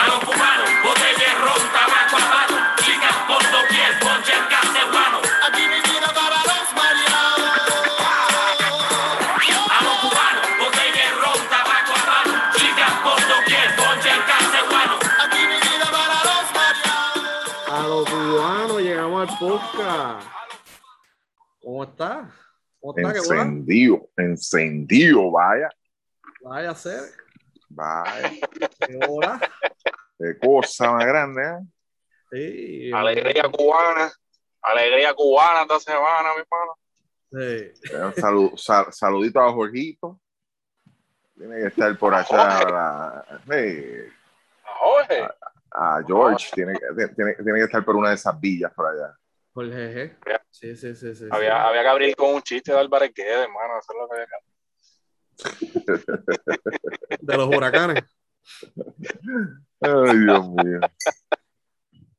A los cubanos, botella de ron, tabaco a mano, chicas por doquier, ponche el cacebuano. Aquí mi vida para los mareados. A los cubanos, botella de ron, tabaco a mano, chicas por doquier, ponche el cacebuano. Aquí mi vida para los mareados. A los cubanos llegamos al podcast. ¿Cómo está? ¿Cómo está? ¿Qué bola? Encendido, encendido, vaya, Vaya a ser. vaya, ¿Qué bola? Qué cosa más grande, ¿eh? Sí. Alegría cubana. Alegría cubana esta semana, mi hermano. Sí. Un salu- sal- saludito a Jorgito. Tiene que estar por allá. la- sí, Jorge. a George, tiene, que- tiene, tiene que estar por una de esas villas por allá. Jorge G. Sí, sí, sí. sí, Había, sí. había que abrir con un chiste de Álvarez Guedes, hermano. Eso es lo que había que De los huracanes. Ay, Dios mío.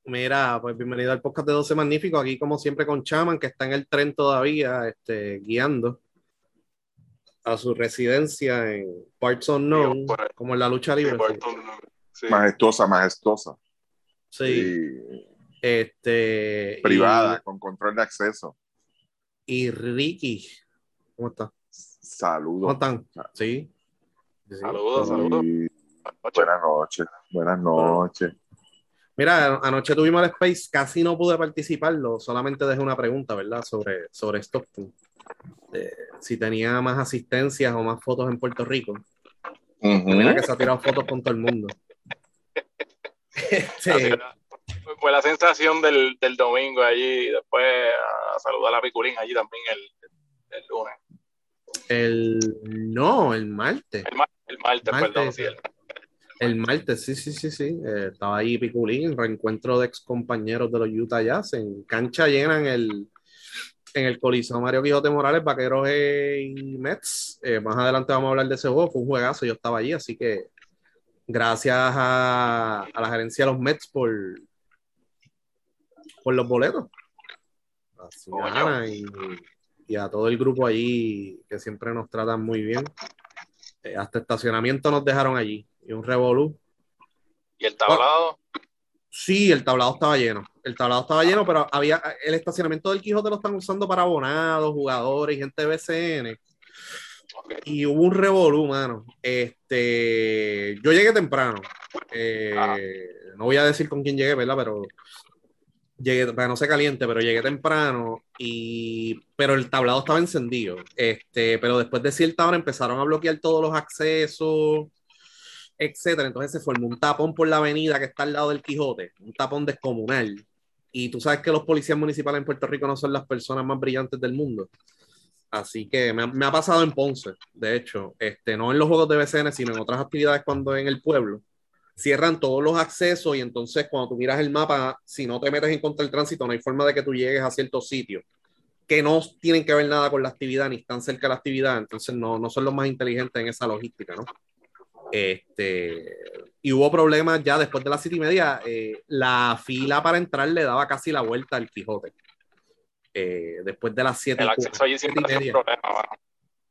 Mira, pues bienvenido al podcast de 12 Magnífico. Aquí, como siempre, con Chaman, que está en el tren todavía, este, guiando a su residencia en Parts Unknown, como en la lucha libre. Sí. Sí. Majestuosa, majestuosa. Sí, este. y- privada, con control de acceso. Y, Ricky, ¿cómo está? ¿Cómo Saludos. están? Sí. Sí. Saludos, saludos. Y. buenas noches, buenas noches. Mira, anoche tuvimos el Space, casi no pude participarlo, solamente dejé una pregunta, ¿verdad? Sobre, sobre Stockton. Eh, si tenía más asistencias o más fotos en Puerto Rico. Mira que se ha tirado fotos con todo el mundo. Este, Fue la sensación del, del domingo allí. Después a saludar a Piculín allí también el, el lunes. el no, el martes. El, mar- el martes, Martes. perdón. Sí, el- El martes, sí, sí, sí, sí. Eh, estaba ahí Piculín, reencuentro de ex compañeros de los Utah Jazz en cancha llena en el, en el Coliseo Mario Quijote Morales, Vaqueros y Mets. Eh, más adelante vamos a hablar de ese juego, fue un juegazo, yo estaba allí, así que gracias a, la gerencia de los Mets por, por los boletos. Y a todo el grupo allí que siempre nos tratan muy bien. Eh, hasta estacionamiento nos dejaron allí y un revolú. y el tablado. Sí, el tablado estaba lleno. El tablado estaba lleno, pero había el estacionamiento del Quijote lo están usando para abonados, jugadores gente de BCN. Y hubo un revolú, mano. Este, yo llegué temprano. Eh, Ajá. no voy a decir con quién llegué, ¿verdad? Pero llegué, para que no se caliente, pero llegué temprano y pero el tablado estaba encendido. Este, pero después de cierta hora empezaron a bloquear todos los accesos, etcétera. Entonces se formó un tapón por la avenida que está al lado del Quijote, un tapón descomunal. Y tú sabes que los policías municipales en Puerto Rico no son las personas más brillantes del mundo. Así que me ha, me ha pasado en Ponce, de hecho, este, no en los juegos de BCN, sino en otras actividades cuando en el pueblo. Cierran todos los accesos y entonces cuando tú miras el mapa, si no te metes en contra del tránsito, no hay forma de que tú llegues a ciertos sitios que no tienen que ver nada con la actividad ni están cerca de la actividad, entonces no, no son los más inteligentes en esa logística, ¿no? Este, y hubo problemas ya después de las siete y media, eh, la fila para entrar le daba casi la vuelta al Quijote. Eh, después de las siete El acceso allí siempre es un problema, mano.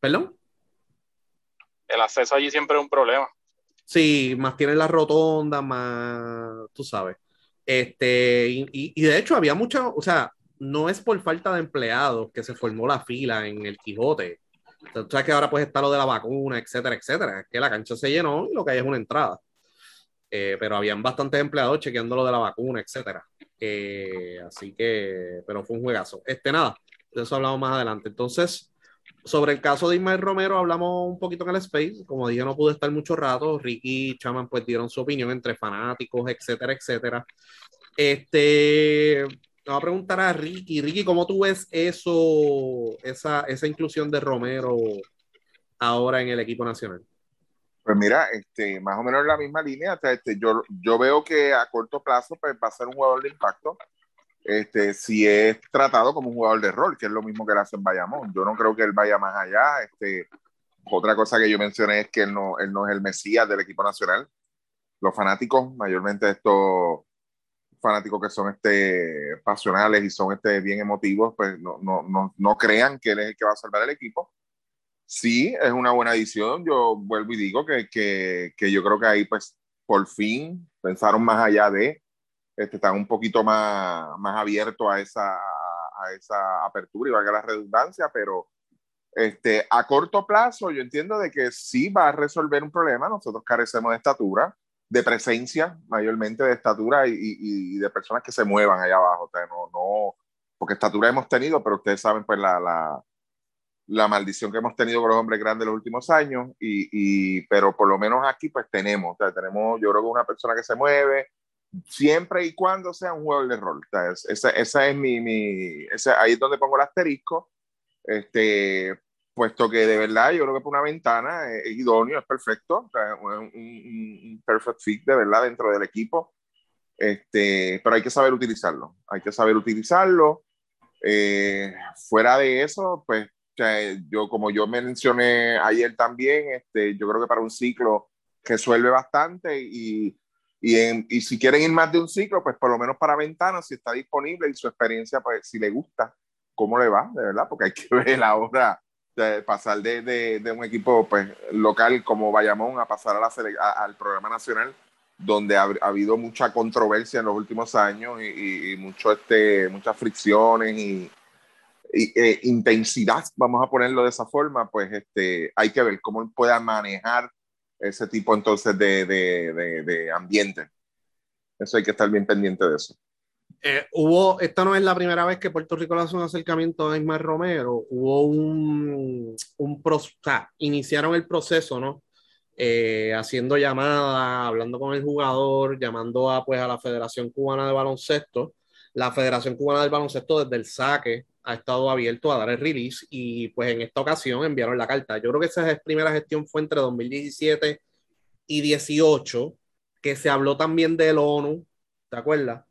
¿Perdón? El acceso allí siempre es un problema. Sí, más tienen la rotonda, más, tú sabes. Este, y, y- y de hecho había mucha, o sea, no es por falta de empleados que se formó la fila en el Quijote. Tú sabes que ahora pues está lo de la vacuna, etcétera, etcétera. Es que la cancha se llenó y lo que hay es una entrada. Eh, pero habían bastantes empleados chequeando lo de la vacuna, etcétera. Eh, así que, pero fue un juegazo. Este, nada, de eso hablamos más adelante. Entonces, sobre el caso de Ismael Romero hablamos un poquito en el Space. Como dije, no pude estar mucho rato. Ricky y Chaman pues dieron su opinión entre fanáticos, etcétera, etcétera. Este, me va a preguntar a Ricky. Ricky, ¿cómo tú ves eso, esa, esa inclusión de Romero ahora en el equipo nacional? Pues mira, este, más o menos en la misma línea. este, yo, yo veo que a corto plazo pues, va a ser un jugador de impacto. Este, si es tratado como un jugador de rol, que es lo mismo que él hace en Bayamón. Yo no creo que él vaya más allá. Este, otra cosa que yo mencioné es que él no, él no es el mesías del equipo nacional. Los fanáticos, mayormente estos fanáticos que son este, pasionales y son este, bien emotivos, pues no, no, no, no crean que él es el que va a salvar el equipo. Sí, es una buena edición. Yo vuelvo y digo que, que, que yo creo que ahí, pues, por fin pensaron más allá de, este, están un poquito más, más abiertos a esa, a esa apertura y valga la redundancia, pero este, a corto plazo yo entiendo de que sí va a resolver un problema, nosotros carecemos de estatura, de presencia, mayormente de estatura y, y, y de personas que se muevan allá abajo, o sea, no, no, porque estatura hemos tenido, pero ustedes saben pues la, la, la maldición que hemos tenido con los hombres grandes los últimos años, y, y, pero por lo menos aquí pues tenemos, o sea, tenemos yo creo que una persona que se mueve, siempre y cuando sea un juego de rol. O sea, esa, esa, es mi, mi esa, ahí es donde pongo el asterisco, este, puesto que de verdad yo creo que por una ventana es, idóneo, es perfecto, o sea, un, un, un, perfect fit de verdad dentro del equipo, este, pero hay que saber utilizarlo, hay que saber utilizarlo. Eh, fuera de eso, pues yo como yo mencioné ayer también, este, yo creo que para un ciclo resuelve bastante y, y, en, y, si quieren ir más de un ciclo, pues por lo menos para ventanas, si está disponible y su experiencia, pues si le gusta, cómo le va, de verdad, porque hay que ver ahora pasar de, de, un equipo pues, local como Bayamón a pasar a la, a, al programa nacional, donde ha, ha, habido mucha controversia en los últimos años y, mucho este, muchas fricciones y, eh, intensidad, vamos a ponerlo de esa forma, pues este, hay que ver cómo pueda manejar ese tipo entonces de, de, ambiente. Eso hay que estar bien pendiente de eso. Eh, hubo, esta no es la primera vez que Puerto Rico le hace un acercamiento a Ismael Romero, hubo un, un pro, sea, iniciaron el proceso, ¿no? Eh, haciendo llamadas, hablando con el jugador, llamando a, pues, a la Federación Cubana de Baloncesto. La Federación Cubana del Baloncesto desde el saque ha estado abierto a dar el release y pues en esta ocasión enviaron la carta. Yo creo que esa primera gestión fue entre 2017 y 18, que se habló también del ONU, ¿te acuerdas?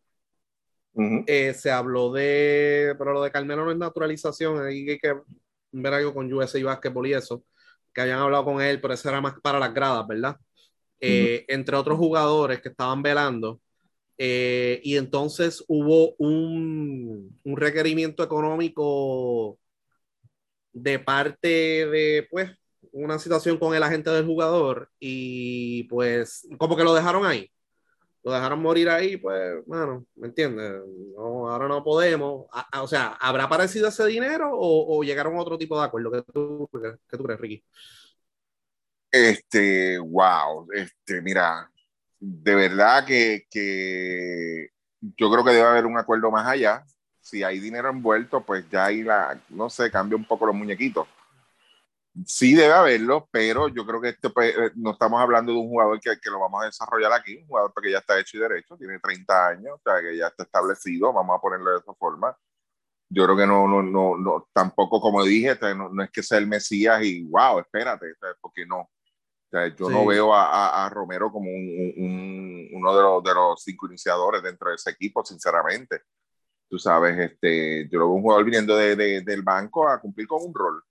Uh -huh. eh, se habló de, pero lo de Carmelo no es naturalización, hay que ver algo con USA y Basketball y eso, que habían hablado con él, pero eso era más para las gradas, ¿verdad? Eh, uh -huh. Entre otros jugadores que estaban velando, eh, y entonces hubo un, un, requerimiento económico de parte de, pues, una situación con el agente del jugador y pues como que lo dejaron ahí. Lo dejaron morir ahí, pues, bueno, ¿me entiendes? No, ahora no podemos. O sea, ¿habrá aparecido ese dinero o, o, llegaron a otro tipo de acuerdo? ¿Qué tú, qué tú crees, Ricky? Este, wow, este, mira, de verdad que, que, yo creo que debe haber un acuerdo más allá. Si hay dinero envuelto, pues ya ahí la, no sé, cambia un poco los muñequitos. Sí debe haberlo, pero yo creo que este, pues, no estamos hablando de un jugador que, que, lo vamos a desarrollar aquí, un jugador que ya está hecho y derecho, tiene 30 años, o sea, que ya está establecido, vamos a ponerlo de esa forma. Yo creo que no, no, no, no tampoco como dije, no, no es que sea el Mesías y wow, espérate, porque no, o sea, yo sí. no veo a, a, a, Romero como un, un, uno de los, de los cinco iniciadores dentro de ese equipo, sinceramente. Tú sabes, este, yo lo veo un jugador viniendo de, de, del banco a cumplir con un rol.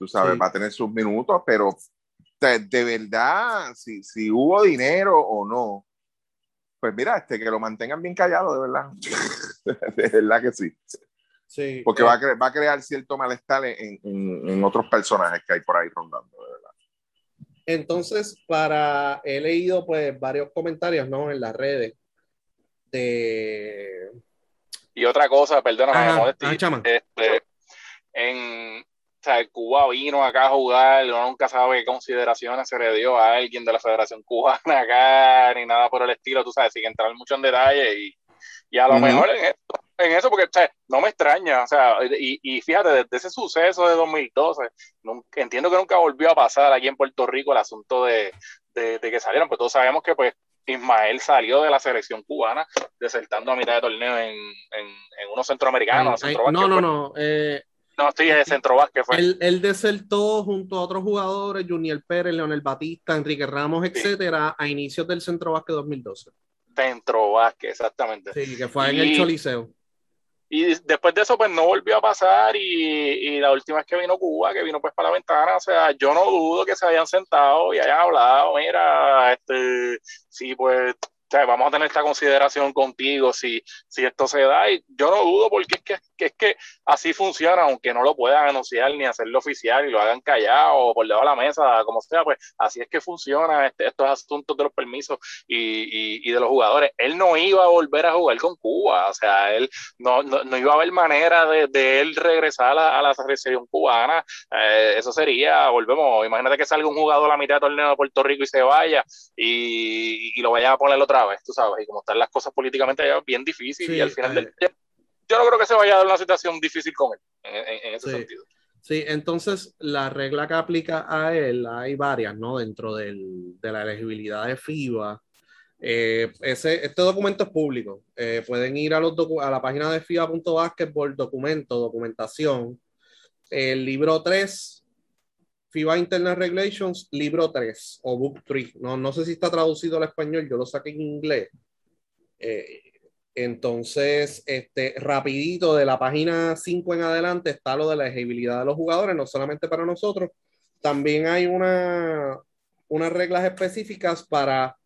Tú sabes, sí. va a tener sus minutos, pero de, de, verdad, si, si hubo dinero o no, pues mira, este, que lo mantengan bien callado, de verdad. de verdad que sí. Sí, Porque eh, va, a va, a crear cierto malestar en, en, en, otros personajes que hay por ahí rondando, de verdad. Entonces, para, he leído pues varios comentarios, ¿no? En las redes de... Y otra cosa, perdóname, este, en, o sea, Cuba vino acá a jugar, uno nunca sabe qué consideraciones se le dio a alguien de la Federación Cubana acá, ni nada por el estilo, tú sabes, sin entrar mucho en detalle y, y a lo uh -huh. mejor en esto, en eso, porque o sea, no me extraña, o sea, y, y, fíjate, desde ese suceso de 2012, nunca, entiendo que nunca volvió a pasar aquí en Puerto Rico el asunto de, de, de que salieron, pues todos sabemos que pues Ismael salió de la selección cubana, desertando a mitad de torneo en, en, en unos centroamericanos. Ay, ay, no, no, no, eh, no, estoy de centro básquet fue. Él, él, desertó junto a otros jugadores, Junior Pérez, Leonel Batista, Enrique Ramos, sí. etcétera, a inicios del centro básquet 2012. Centro básquet, exactamente. Sí, que fue en el Choliseo. Y después de eso, pues no volvió a pasar. Y, y, la última vez que vino Cuba, que vino pues para la ventana, o sea, yo no dudo que se hayan sentado y hayan hablado. Mira, este, sí, pues sea, vamos a tener esta consideración contigo si, si esto se da. Y yo no dudo porque es que, es que así funciona, aunque no lo puedan anunciar ni hacerlo oficial y lo hagan callado o por debajo de la mesa, como sea, pues así es que funciona este, estos asuntos de los permisos y, y, de los jugadores. Él no iba a volver a jugar con Cuba, o sea, él no, no, iba a haber manera de, de él regresar a, la selección cubana. Eh, eso sería, volvemos, imagínate que salga un jugador a la mitad del torneo de Puerto Rico y se vaya y, y lo vaya a poner otra tú sabes, y como están las cosas políticamente allá, bien difícil y al final del día, yo no creo que se vaya a dar una situación difícil con él, en, ese sentido. Sí, entonces la regla que aplica a él, hay varias, ¿no? Dentro del, de la elegibilidad de FIBA. Eh, ese, este documento es público. Eh, pueden ir a, los a la página de FIBA.basketball, documento, documentación. El libro 3, FIBA Internal Regulations, libro 3 o book 3. No, no sé si está traducido al español, yo lo saqué en inglés. Eh, entonces, este, rapidito de la página 5 en adelante está lo de la elegibilidad de los jugadores, no solamente para nosotros, también hay una, unas reglas específicas para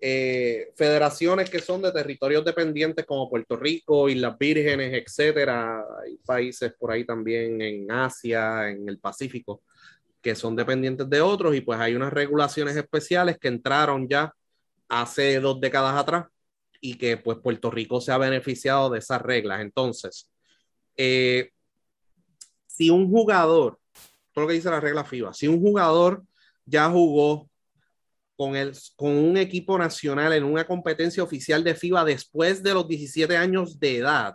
eh, federaciones que son de territorios dependientes como Puerto Rico, Islas Vírgenes, etcétera. Hay países por ahí también en Asia, en el Pacífico, que son dependientes de otros y pues hay unas regulaciones especiales que entraron ya hace dos décadas atrás y que pues Puerto Rico se ha beneficiado de esas reglas. Entonces, eh, si un jugador, todo lo que dice la regla FIBA, si un jugador ya jugó con, el, con un equipo nacional en una competencia oficial de FIBA después de los 17 años de edad,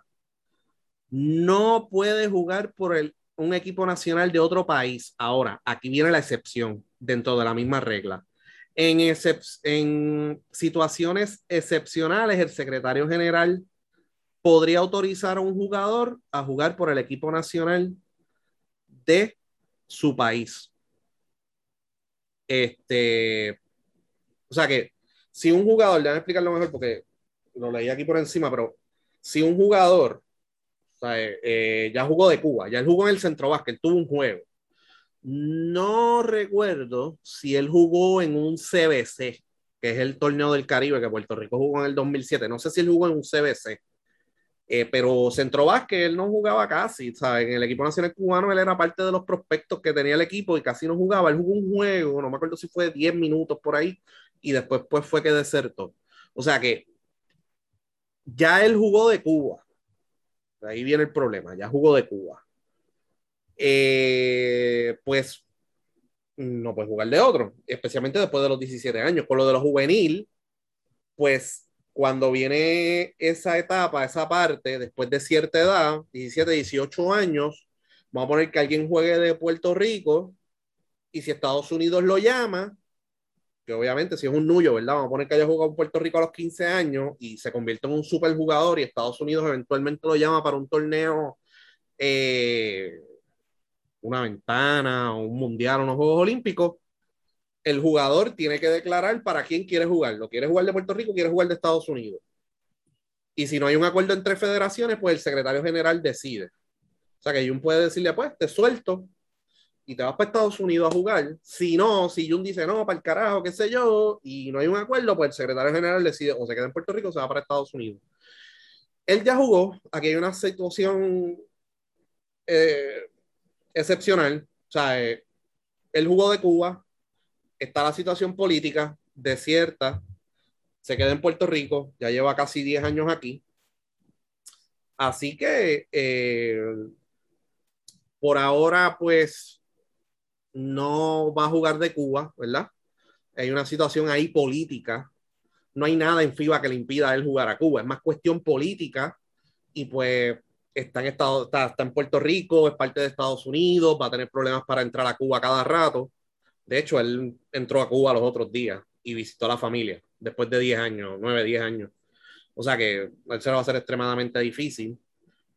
no puede jugar por el, un equipo nacional de otro país. Ahora, aquí viene la excepción dentro de la misma regla. En, en situaciones excepcionales, el secretario general podría autorizar a un jugador a jugar por el equipo nacional de su país. Este, o sea que si un jugador, déjame explicarlo mejor porque lo leí aquí por encima, pero si un jugador eh, ya jugó de Cuba, ya él jugó en el centro básquet, tuvo un juego no recuerdo si él jugó en un CBC, que es el torneo del Caribe que Puerto Rico jugó en el 2007. No sé si él jugó en un CBC, eh, pero Centro Vázquez él no jugaba casi. ¿sabes? En el equipo nacional cubano él era parte de los prospectos que tenía el equipo y casi no jugaba. Él jugó un juego, no me acuerdo si fue 10 minutos por ahí, y después pues, fue que desertó. O sea que ya él jugó de Cuba. Ahí viene el problema, ya jugó de Cuba. Eh, pues no puede jugar de otro, especialmente después de los 17 años. Con lo de los juvenil, pues cuando viene esa etapa, esa parte, después de cierta edad, 17, 18 años, vamos a poner que alguien juegue de Puerto Rico y si Estados Unidos lo llama, que obviamente si es un nulo, ¿verdad? Vamos a poner que haya jugado en Puerto Rico a los 15 años y se convierte en un superjugador y Estados Unidos eventualmente lo llama para un torneo eh, una ventana, un mundial, unos Juegos Olímpicos, el jugador tiene que declarar para quién quiere jugar. ¿Lo quiere jugar de Puerto Rico quiere jugar de Estados Unidos? Y si no hay un acuerdo entre federaciones, pues el secretario general decide. O sea que Jun puede decirle, pues te suelto y te vas para Estados Unidos a jugar. Si no, si Jun dice no, para el carajo, qué sé yo, y no hay un acuerdo, pues el secretario general decide o se queda en Puerto Rico o se va para Estados Unidos. Él ya jugó, aquí hay una situación eh, excepcional. O sea, eh, él jugó de Cuba, está la situación política desierta, se queda en Puerto Rico, ya lleva casi 10 años aquí. Así que eh, por ahora, pues no va a jugar de Cuba, ¿verdad? Hay una situación ahí política. No hay nada en FIBA que le impida a él jugar a Cuba. Es más cuestión política y pues está en, Estado, está, en Puerto Rico, es parte de Estados Unidos, va a tener problemas para entrar a Cuba cada rato. De hecho, él entró a Cuba los otros días y visitó a la familia después de 10 años, 9, 10 años. O sea que él se lo va a hacer extremadamente difícil.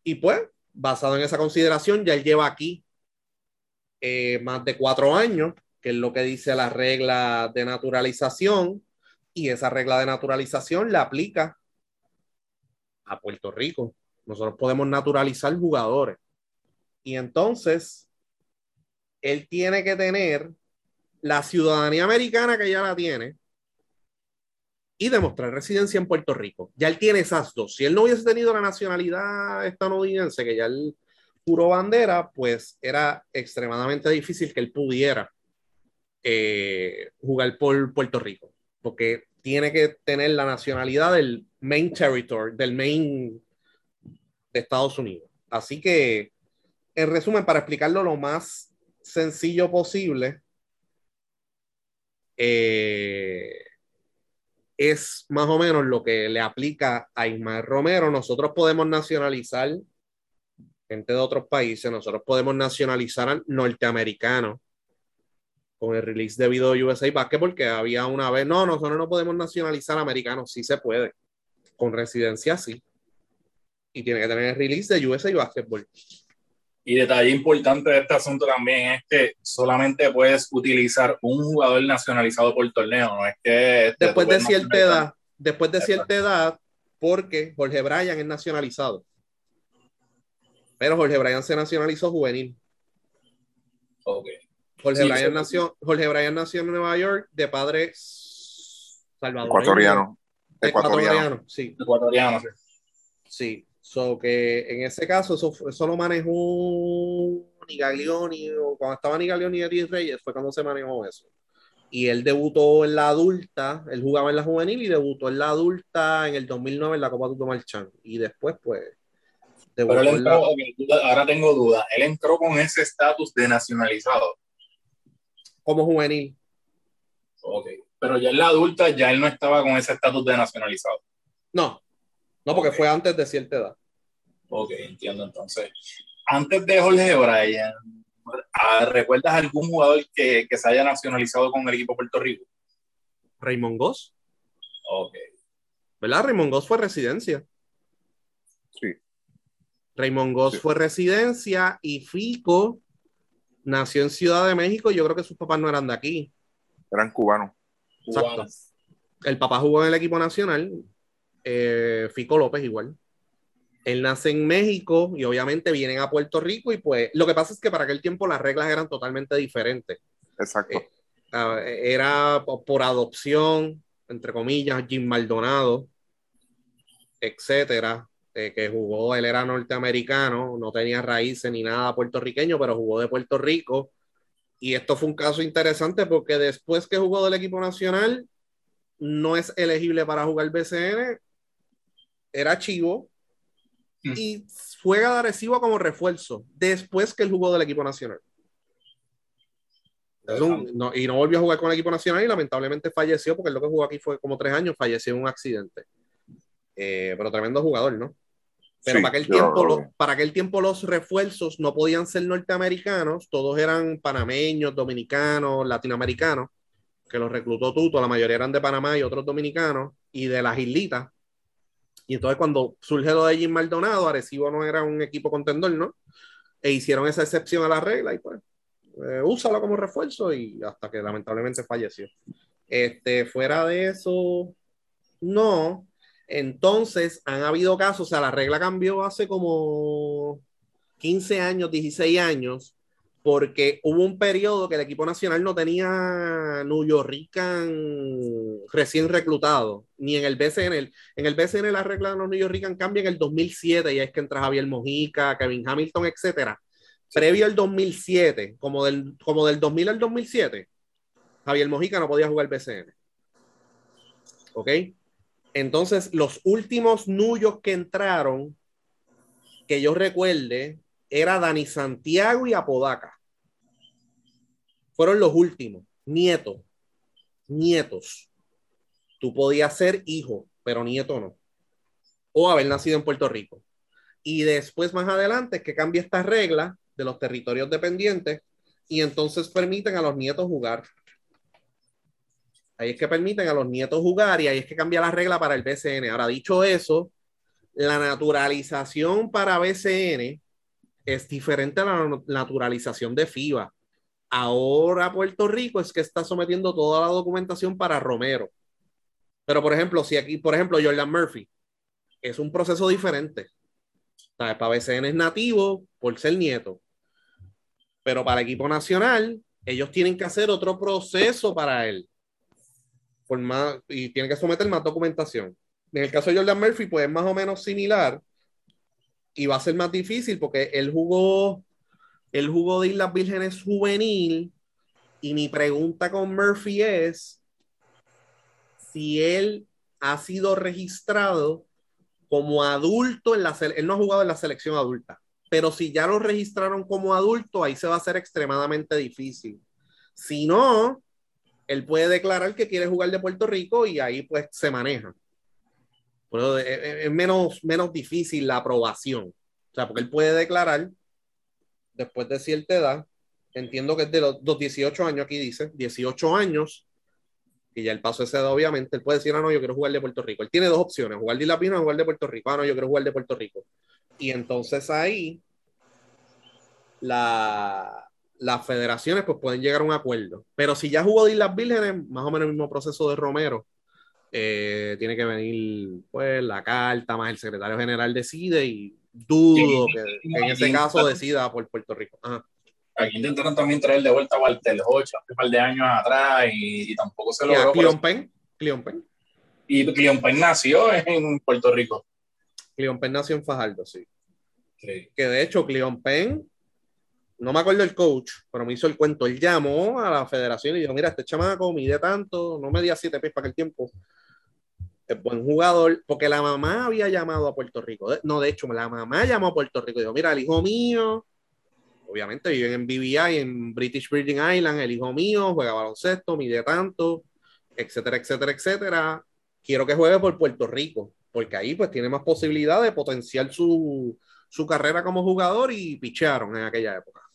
Y pues, basado en esa consideración, ya él lleva aquí eh, más de cuatro años, que es lo que dice la regla de naturalización, y esa regla de naturalización la aplica a Puerto Rico. Nosotros podemos naturalizar jugadores. Y entonces, él tiene que tener la ciudadanía americana que ya la tiene, y demostrar residencia en Puerto Rico. Ya él tiene esas dos. Si él no hubiese tenido la nacionalidad estadounidense, que ya él juró bandera, pues era extremadamente difícil que él pudiera eh, jugar por Puerto Rico, porque tiene que tener la nacionalidad del main territory, del main de Estados Unidos. Así que, en resumen, para explicarlo lo más sencillo posible, eh, es más o menos lo que le aplica a Ismael Romero. Nosotros podemos nacionalizar gente de otros países, nosotros podemos nacionalizar al norteamericano con el release de video USA Basketball, que había una vez, no, nosotros no podemos nacionalizar americanos, sí se puede, con residencia sí. Y tiene que tener el release de USA Basketball. Y detalle importante de este asunto también es que solamente puedes utilizar un jugador nacionalizado por torneo, no es que... Este, después de cierta edad, después de cierta edad, porque Jorge Bryan es nacionalizado. Pero Jorge Bryan se nacionalizó juvenil. Ok. Jorge, Bryan nació, Jorge Bryan nació en Nueva York de padre salvadoreño. Ecuatoriano. Ecuatoriano, sí. Ecuatoriano, sí. Sí. So que en ese caso, eso, eso lo manejó Nigaglioni, o cuando estaba Nigaglioni y Eddie Reyes, fue cuando se manejó eso. Y él debutó en la adulta, él jugaba en la juvenil y debutó en la adulta en el 2009 en la Copa Tuto Marchán. Y después, pues. Pero él entró, ahora tengo duda, él entró con ese estatus de nacionalizado. Como juvenil. Ok, pero ya en la adulta ya él no estaba con ese estatus de nacionalizado. No, no, porque fue antes de cierta edad. Ok, entiendo entonces. Antes de Jorge Bryan, ¿recuerdas algún jugador que, que, se haya nacionalizado con el equipo de Puerto Rico? Raymond Goss. Ok. ¿Verdad? Raymond Goss fue residencia. Raymond Goss fue residencia y Fico nació en Ciudad de México. Yo creo que sus papás no eran de aquí. Eran cubanos. Exacto. El papá jugó en el equipo nacional, eh, Fico López igual. Él nace en México y obviamente vienen a Puerto Rico y pues lo que pasa es que para aquel tiempo las reglas eran totalmente diferentes. Exacto. Eh, era por adopción, entre comillas, Jim Maldonado, etcétera, eh, que jugó, él era norteamericano, no tenía raíces ni nada puertorriqueño, pero jugó de Puerto Rico. Y esto fue un caso interesante porque después que jugó del equipo nacional, no es elegible para jugar BCN, era Chivo mm. y juega de Arecibo como refuerzo después que él jugó del equipo nacional. y no volvió a jugar con el equipo nacional y lamentablemente falleció porque lo que jugó aquí fue como tres años, falleció en un accidente. Eh, pero tremendo jugador, ¿no? Pero para, aquel tiempo, los, para aquel tiempo los refuerzos no podían ser norteamericanos, todos eran panameños, dominicanos, latinoamericanos, que los reclutó Tuto, la mayoría eran de Panamá y otros dominicanos, y de las islitas, y entonces cuando surge lo de Jim Maldonado, Arecibo no era un equipo contendor, ¿no? E hicieron esa excepción a la regla y pues eh, úsalo como refuerzo y hasta que lamentablemente falleció. Este, fuera de eso, no. Entonces han habido casos, o sea, la regla cambió hace como 15 años, 16 años, porque hubo un periodo que el equipo nacional no tenía New Yorkican recién reclutado, ni en el BCN. En el BCN la regla de los New Yorkican cambia en el 2007 y es que entra Javier Mojica, Kevin Hamilton, etcétera. Previo al 2007, como del, como del 2000 al 2007, Javier Mojica no podía jugar BCN. ¿Ok? Entonces, los últimos Nuyos que entraron, que yo recuerde, era Dani Santiago y Apodaca fueron los últimos, nietos, nietos. Tú podías ser hijo, pero nieto no. O haber nacido en Puerto Rico. Y después, más adelante, que cambia esta regla de los territorios dependientes y entonces permiten a los nietos jugar. Ahí es que permiten a los nietos jugar y ahí es que cambia la regla para el BCN. Ahora, dicho eso, la naturalización para BCN es diferente a la naturalización de FIBA. Ahora Puerto Rico es que está sometiendo toda la documentación para Romero. Pero, por ejemplo, si aquí, por ejemplo, Jordan Murphy, es un proceso diferente. Para BCN es nativo por ser nieto. Pero para el equipo nacional, ellos tienen que hacer otro proceso para él. Y tiene que someter más documentación. En el caso de Jordan Murphy, pues es más o menos similar y va a ser más difícil porque él jugó, el jugó de Islas Vírgenes juvenil y mi pregunta con Murphy es si él ha sido registrado como adulto en la él no ha jugado en la selección adulta, pero si ya lo registraron como adulto, ahí se va a hacer extremadamente difícil. Si no, él puede declarar que quiere jugar de Puerto Rico y ahí pues se maneja. Pero es, menos, menos difícil la aprobación. O sea, porque él puede declarar después de cierta edad, entiendo que es de los, 18 años, aquí dice, 18 años, y ya el paso ese edad, obviamente, él puede decir, ah, no, yo quiero jugar de Puerto Rico. Él tiene dos opciones, jugar de La Pina o jugar de Puerto Rico. Ah, no, yo quiero jugar de Puerto Rico. Y entonces ahí la, las federaciones pues pueden llegar a un acuerdo. Pero si ya jugó de Islas Vírgenes, más o menos el mismo proceso de Romero, eh, tiene que venir pues la carta, más el secretario general decide y dudo que, en ese caso decida por Puerto Rico. Aquí intentaron también traer de vuelta a Walter Hocha un par de años atrás y, tampoco se logró. ¿Y a Cleon Penn? Y Cleon Penn nació en Puerto Rico. Cleon Penn nació en Fajardo, sí. Que de hecho Cleon Penn no me acuerdo el coach, pero me hizo el cuento. Él llamó a la federación y dijo: Mira, este chamaco mide tanto, no medía siete pies para aquel tiempo. Es buen jugador, porque la mamá había llamado a Puerto Rico. No, de hecho, la mamá llamó a Puerto Rico y dijo: Mira, el hijo mío, obviamente viven en BVI, en British Virgin Island. El hijo mío juega baloncesto, mide tanto, etcétera, etcétera, etcétera. Quiero que juegue por Puerto Rico, porque ahí pues tiene más posibilidad de potenciar su, su carrera como jugador y pichearon en aquella época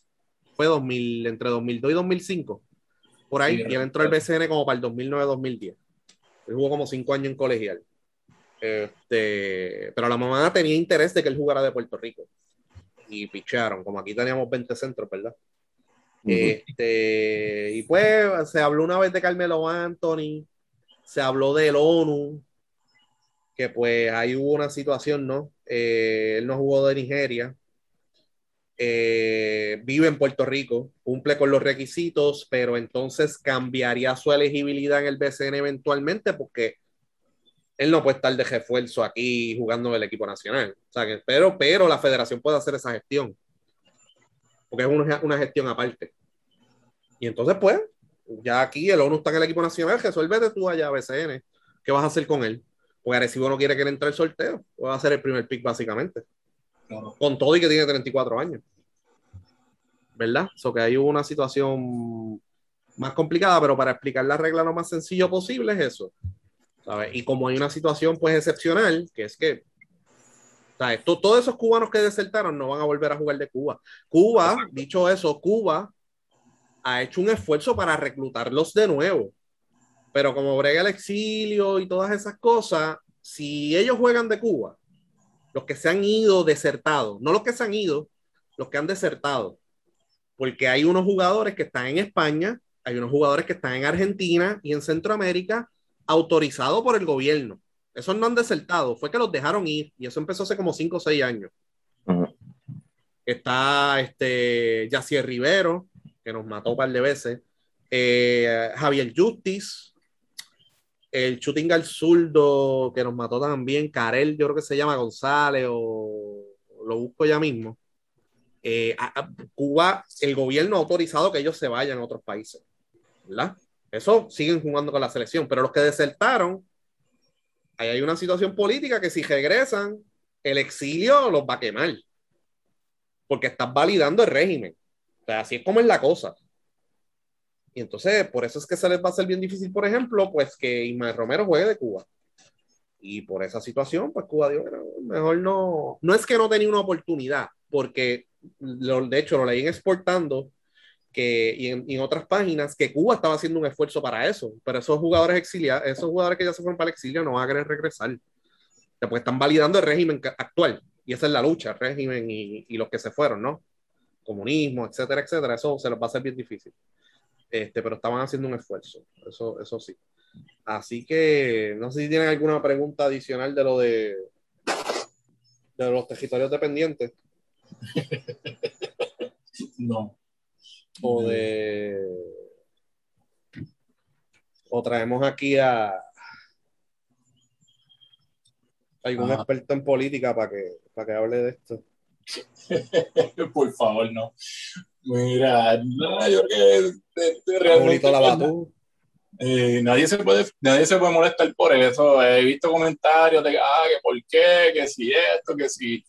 fue 2000, entre 2002 y 2005. Por ahí, y él entró al BCN como para el 2009-2010. Él jugó como cinco años en colegial. Este, pero la mamá tenía interés de que él jugara de Puerto Rico. Y picharon, como aquí teníamos 20 centros, ¿verdad? este, y pues se habló una vez de Carmelo Anthony, se habló del ONU, que pues ahí hubo una situación, ¿no? Eh, él no jugó de Nigeria, eh, vive en Puerto Rico, cumple con los requisitos, pero entonces cambiaría su elegibilidad en el BCN eventualmente porque él no puede estar de refuerzo aquí jugando en el equipo nacional. O sea, que, pero, pero la federación puede hacer esa gestión, porque es una, una gestión aparte. Y entonces, pues, ya aquí el ONU está en el equipo nacional, resuélvete tú allá, BCN. ¿Qué vas a hacer con él? Porque Arecibo no quiere que le entre el sorteo. Va a ser el primer pick, básicamente. Con todo y que tiene 34 años. ¿verdad? So que hay una situación más complicada, pero para explicar la regla lo más sencillo posible es eso. ¿sabes? Y como hay una situación pues excepcional, que es que ¿sabes? todos esos cubanos que desertaron no van a volver a jugar de Cuba. Cuba, dicho eso, Cuba ha hecho un esfuerzo para reclutarlos de nuevo. Pero como brega el exilio y todas esas cosas, si ellos juegan de Cuba, los que se han ido desertados, no los que se han ido, los que han desertado, porque hay unos jugadores que están en España, hay unos jugadores que están en Argentina y en Centroamérica autorizados por el gobierno. Esos no han desertado, fue que los dejaron ir y eso empezó hace como 5 o 6 años. Está este Yacier Rivero, que nos mató un par de veces, eh, Javier Justice, el shooting al zurdo que nos mató también, Karel, yo creo que se llama González, o lo busco ya mismo. Eh, Cuba, el gobierno ha autorizado que ellos se vayan a otros países, ¿verdad? Eso siguen jugando con la selección, pero los que desertaron, ahí hay una situación política que si regresan, el exilio los va a quemar, porque están validando el régimen. O sea, así es como es la cosa. Y entonces, por eso es que se les va a hacer bien difícil, por ejemplo, pues que Ismael Romero juegue de Cuba. Y por esa situación, pues Cuba dijo, mejor no, no es que no tenía una oportunidad, porque de hecho lo leí en Exportando que, y en, otras páginas que Cuba estaba haciendo un esfuerzo para eso, pero esos jugadores exiliados, esos jugadores que ya se fueron para el exilio no van a querer regresar, después están validando el régimen actual y esa es la lucha, el régimen y, y los que se fueron, ¿no? Comunismo, etcétera, etcétera, eso se los va a hacer bien difícil. Este, pero estaban haciendo un esfuerzo, eso, eso sí. Así que no sé si tienen alguna pregunta adicional de lo de, de los territorios dependientes. no. O de. o traemos aquí a algún experto en política para que, para que hable de esto. Por favor, no. Mira, no, yo creo que realmente. Eh, nadie, se puede, nadie se puede molestar por eso. He visto comentarios de ah, que por qué, que si esto, que si.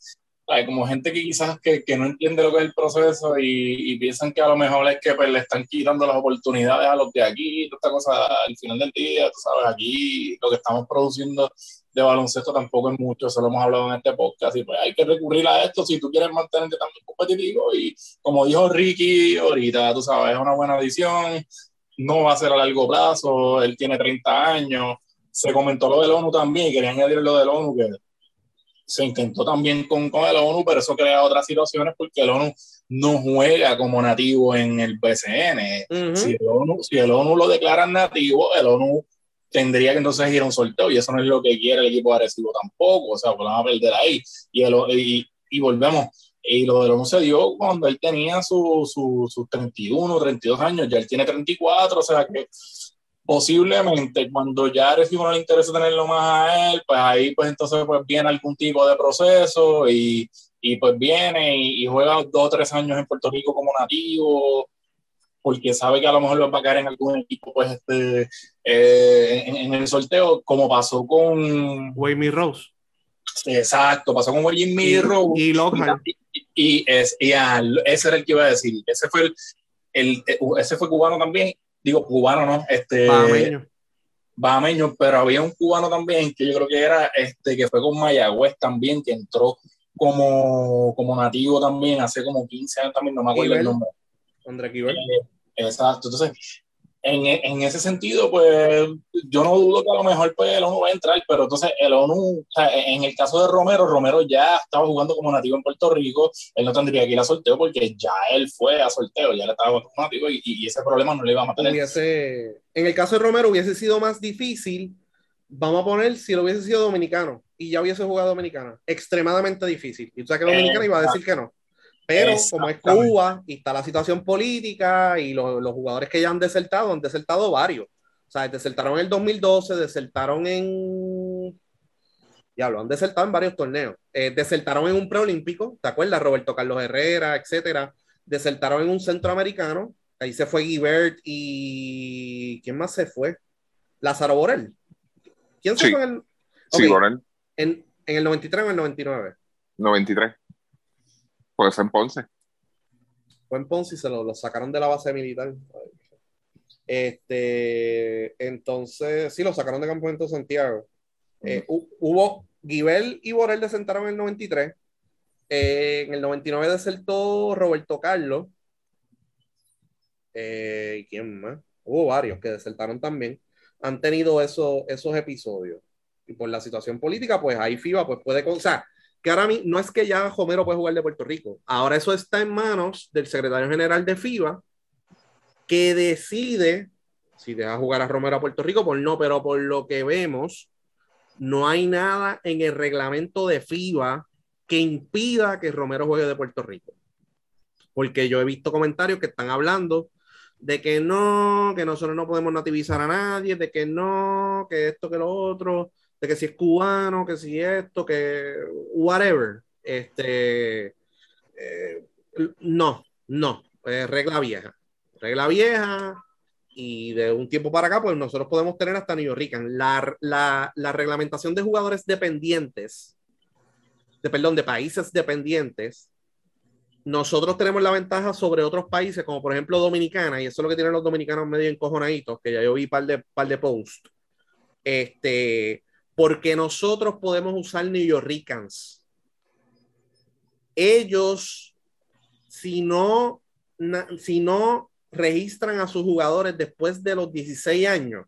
Hay como gente que quizás que, que, no entiende lo que es el proceso y, y, piensan que a lo mejor es que pues, le están quitando las oportunidades a los de aquí, toda esta cosa al final del día, tú sabes, aquí lo que estamos produciendo de baloncesto tampoco es mucho, eso lo hemos hablado en este podcast, y pues hay que recurrir a esto si tú quieres mantenerte también competitivo, y como dijo Ricky ahorita, tú sabes, es una buena adición, no va a ser a largo plazo, él tiene 30 años, se comentó lo del ONU también, y quería añadir lo del ONU, que se intentó también con, con el ONU, pero eso crea otras situaciones porque el ONU no juega como nativo en el BCN. si, el ONU, si el ONU lo declara nativo, el ONU tendría que entonces ir a un sorteo y eso no es lo que quiere el equipo de Arecibo tampoco, o sea, pues van a perder ahí y, y, y, volvemos. Y lo de lo se dio cuando él tenía sus su, su 31, 32 años, ya él tiene 34, o sea que posiblemente cuando ya Arecibo no le interesa tenerlo más a él, pues ahí pues entonces pues viene algún tipo de proceso y, y pues viene y, y, juega dos o tres años en Puerto Rico como nativo porque sabe que a lo mejor lo va a caer en algún equipo, pues, este, eh, en, el sorteo, como pasó con... Wayne Rose. Exacto, pasó con Wayne Rose. Y, Lockhart. Y, es, y ese era el que iba a decir. Ese fue, el, el, ese fue cubano también. Digo, cubano, ¿no? Este, Bahameño. Bahameño, pero había un cubano también que yo creo que era, este, que fue con Mayagüez también, que entró como, como nativo también hace como 15 años también, no me acuerdo el nombre. André. Exacto. Entonces, en, en, ese sentido, pues yo no dudo que a lo mejor pues, el ONU va a entrar, pero entonces el ONU, o sea, en el caso de Romero, Romero ya estaba jugando como nativo en Puerto Rico, él no tendría que ir a sorteo porque ya él fue a sorteo, ya le estaba jugando como nativo y, y, ese problema no le iba a mantener. Hubiese, en el caso de Romero hubiese sido más difícil, vamos a poner si lo hubiese sido dominicano y ya hubiese jugado dominicana, extremadamente difícil. Y tú sabes que dominicano iba a decir que no. Pero como es Cuba y está la situación política y los, los jugadores que ya han desertado, han desertado varios. O sea, desertaron en el 2012, desertaron en... Ya lo han desertado en varios torneos. Eh, desertaron en un preolímpico, ¿te acuerdas? Roberto Carlos Herrera, etcétera. Desertaron en un centroamericano. Ahí se fue Guibert y... ¿Quién más se fue? Lázaro Borel. ¿Quién se fue en el... Sí, Borel. En, en el 93 o en el 99? 93. Puede ser en Ponce. Fue en Ponce y se lo, lo, sacaron de la base militar. Este, entonces, sí, lo sacaron de Campamento Santiago. Eh, hubo, Guibel y Borel desentaron en el 93. Eh, en el 99 desertó Roberto Carlos. Eh, ¿Quién más? Hubo varios que desertaron también. Han tenido eso, esos episodios. Y por la situación política, pues ahí FIBA pues puede... O sea, que ahora no es que ya Homero puede jugar de Puerto Rico, ahora eso está en manos del secretario general de FIBA, que decide si deja jugar a Romero a Puerto Rico, pues no, pero por lo que vemos, no hay nada en el reglamento de FIBA que impida que Romero juegue de Puerto Rico. Porque yo he visto comentarios que están hablando de que no, que nosotros no podemos nativizar a nadie, de que no, que esto, que lo otro de que si es cubano, que si esto, que whatever. Este, eh, no, no, regla vieja. Regla vieja y de un tiempo para acá, pues nosotros podemos tener hasta New York. La, la, la reglamentación de jugadores dependientes, de perdón, de países dependientes, nosotros tenemos la ventaja sobre otros países, como por ejemplo Dominicana, y eso es lo que tienen los dominicanos medio encojonaditos, que ya yo vi par de, par de posts. Este, porque nosotros podemos usar New Yorkers. Ellos, si no, si no registran a sus jugadores después de los 16 años,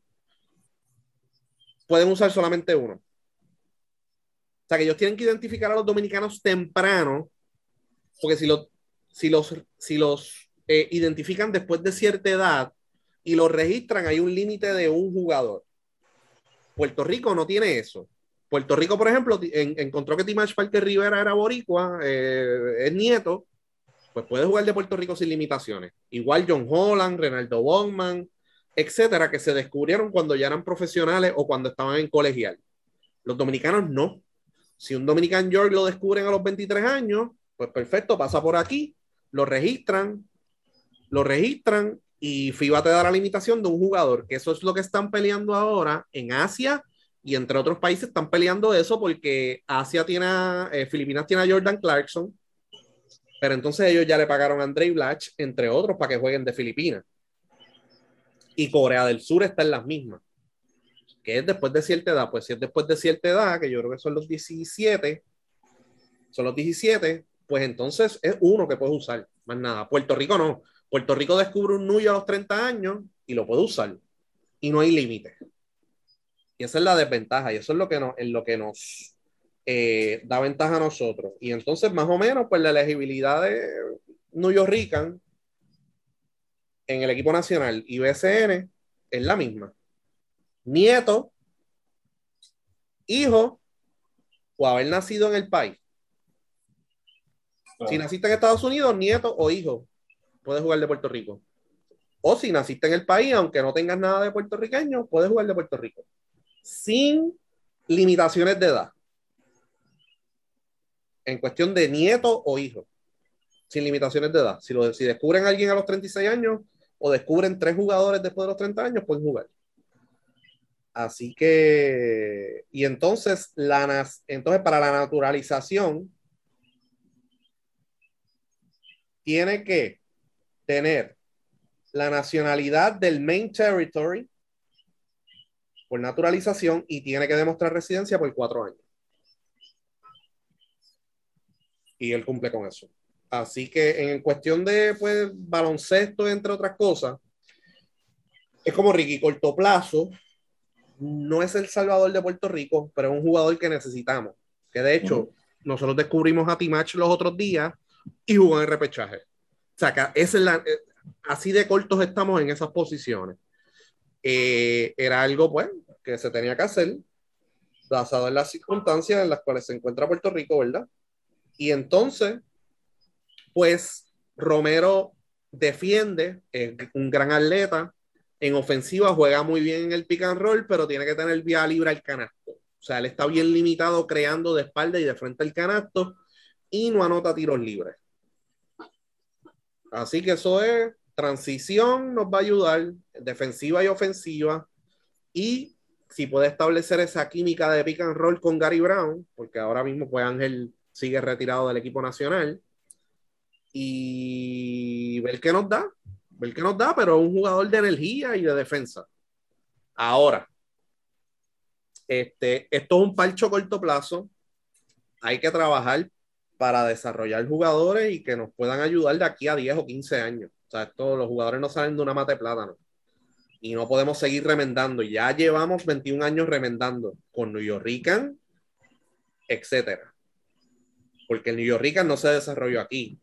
pueden usar solamente uno. O sea que ellos tienen que identificar a los dominicanos temprano, porque si, si los, si los eh, identifican después de cierta edad y los registran, hay un límite de un jugador. Puerto Rico no tiene eso. Puerto Rico, por ejemplo, encontró que Timash Parker Rivera era boricua, eh, es nieto, pues puede jugar de Puerto Rico sin limitaciones. Igual John Holland, Renaldo Bowman, etcétera, que se descubrieron cuando ya eran profesionales o cuando estaban en colegial. Los dominicanos no. Si un Dominican York lo descubren a los 23 años, pues perfecto, pasa por aquí, lo registran, lo registran y FIBA te da la limitación de un jugador, que eso es lo que están peleando ahora en Asia y entre otros países están peleando eso porque Asia tiene, eh, Filipinas tiene a Jordan Clarkson, pero entonces ellos ya le pagaron a Andre Blatch, entre otros, para que jueguen de Filipinas. Y Corea del Sur está en las mismas. Que es después de cierta edad. Pues si es después de cierta edad, que yo creo que son los 17, son los 17, pues entonces es uno que puedes usar. Más nada. Puerto Rico no. Puerto Rico descubre un nuyo a los 30 años y lo puede usar. Y no hay límite. Y esa es la desventaja. Y eso es lo que, no, es lo que nos eh, da ventaja a nosotros. Y entonces, más o menos, pues la elegibilidad de New York Rican en el equipo nacional y BCN es la misma. Nieto, hijo o haber nacido en el país. Si naciste en Estados Unidos, nieto o hijo, puedes jugar de Puerto Rico. O si naciste en el país, aunque no tengas nada de puertorriqueño, puedes jugar de Puerto Rico. Sin limitaciones de edad en cuestión de nieto o hijo, sin limitaciones de edad. Si, lo, si descubren a alguien a los 36 años o descubren tres jugadores después de los 30 años, pueden jugar. Así que, y entonces, la, entonces para la naturalización, tiene que tener la nacionalidad del main territory por naturalización y tiene que demostrar residencia por cuatro años y él cumple con eso. Así que en cuestión de pues, baloncesto, entre otras cosas, es como Ricky, corto plazo, no es el salvador de Puerto Rico, pero es un jugador que necesitamos. Que de hecho, nosotros descubrimos a Timach los otros días y jugó en repechaje. O sea, que es la, eh, así de cortos estamos en esas posiciones. Eh, era algo, pues, que se tenía que hacer, basado en las circunstancias en las cuales se encuentra Puerto Rico, ¿verdad? Y entonces, pues Romero defiende, es un gran atleta, en ofensiva juega muy bien en el pick and roll, pero tiene que tener vía libre al canasto. O sea, él está bien limitado creando de espalda y de frente al canasto y no anota tiros libres. Así que eso es transición, nos va a ayudar, defensiva y ofensiva. Y si puede establecer esa química de pick and roll con Gary Brown, porque ahora mismo pues Ángel sigue retirado del equipo nacional. Y ver qué nos da, ver qué nos da, pero un jugador de energía y de defensa. Ahora, este, esto es un parcho corto plazo. Hay que trabajar para desarrollar jugadores y que nos puedan ayudar de aquí a 10 o 15 años. O sea, esto, los jugadores no salen de una mata de plátano. Y no podemos seguir remendando. Ya llevamos 21 años remendando con New York Rican, etcétera porque el New no se desarrolló aquí.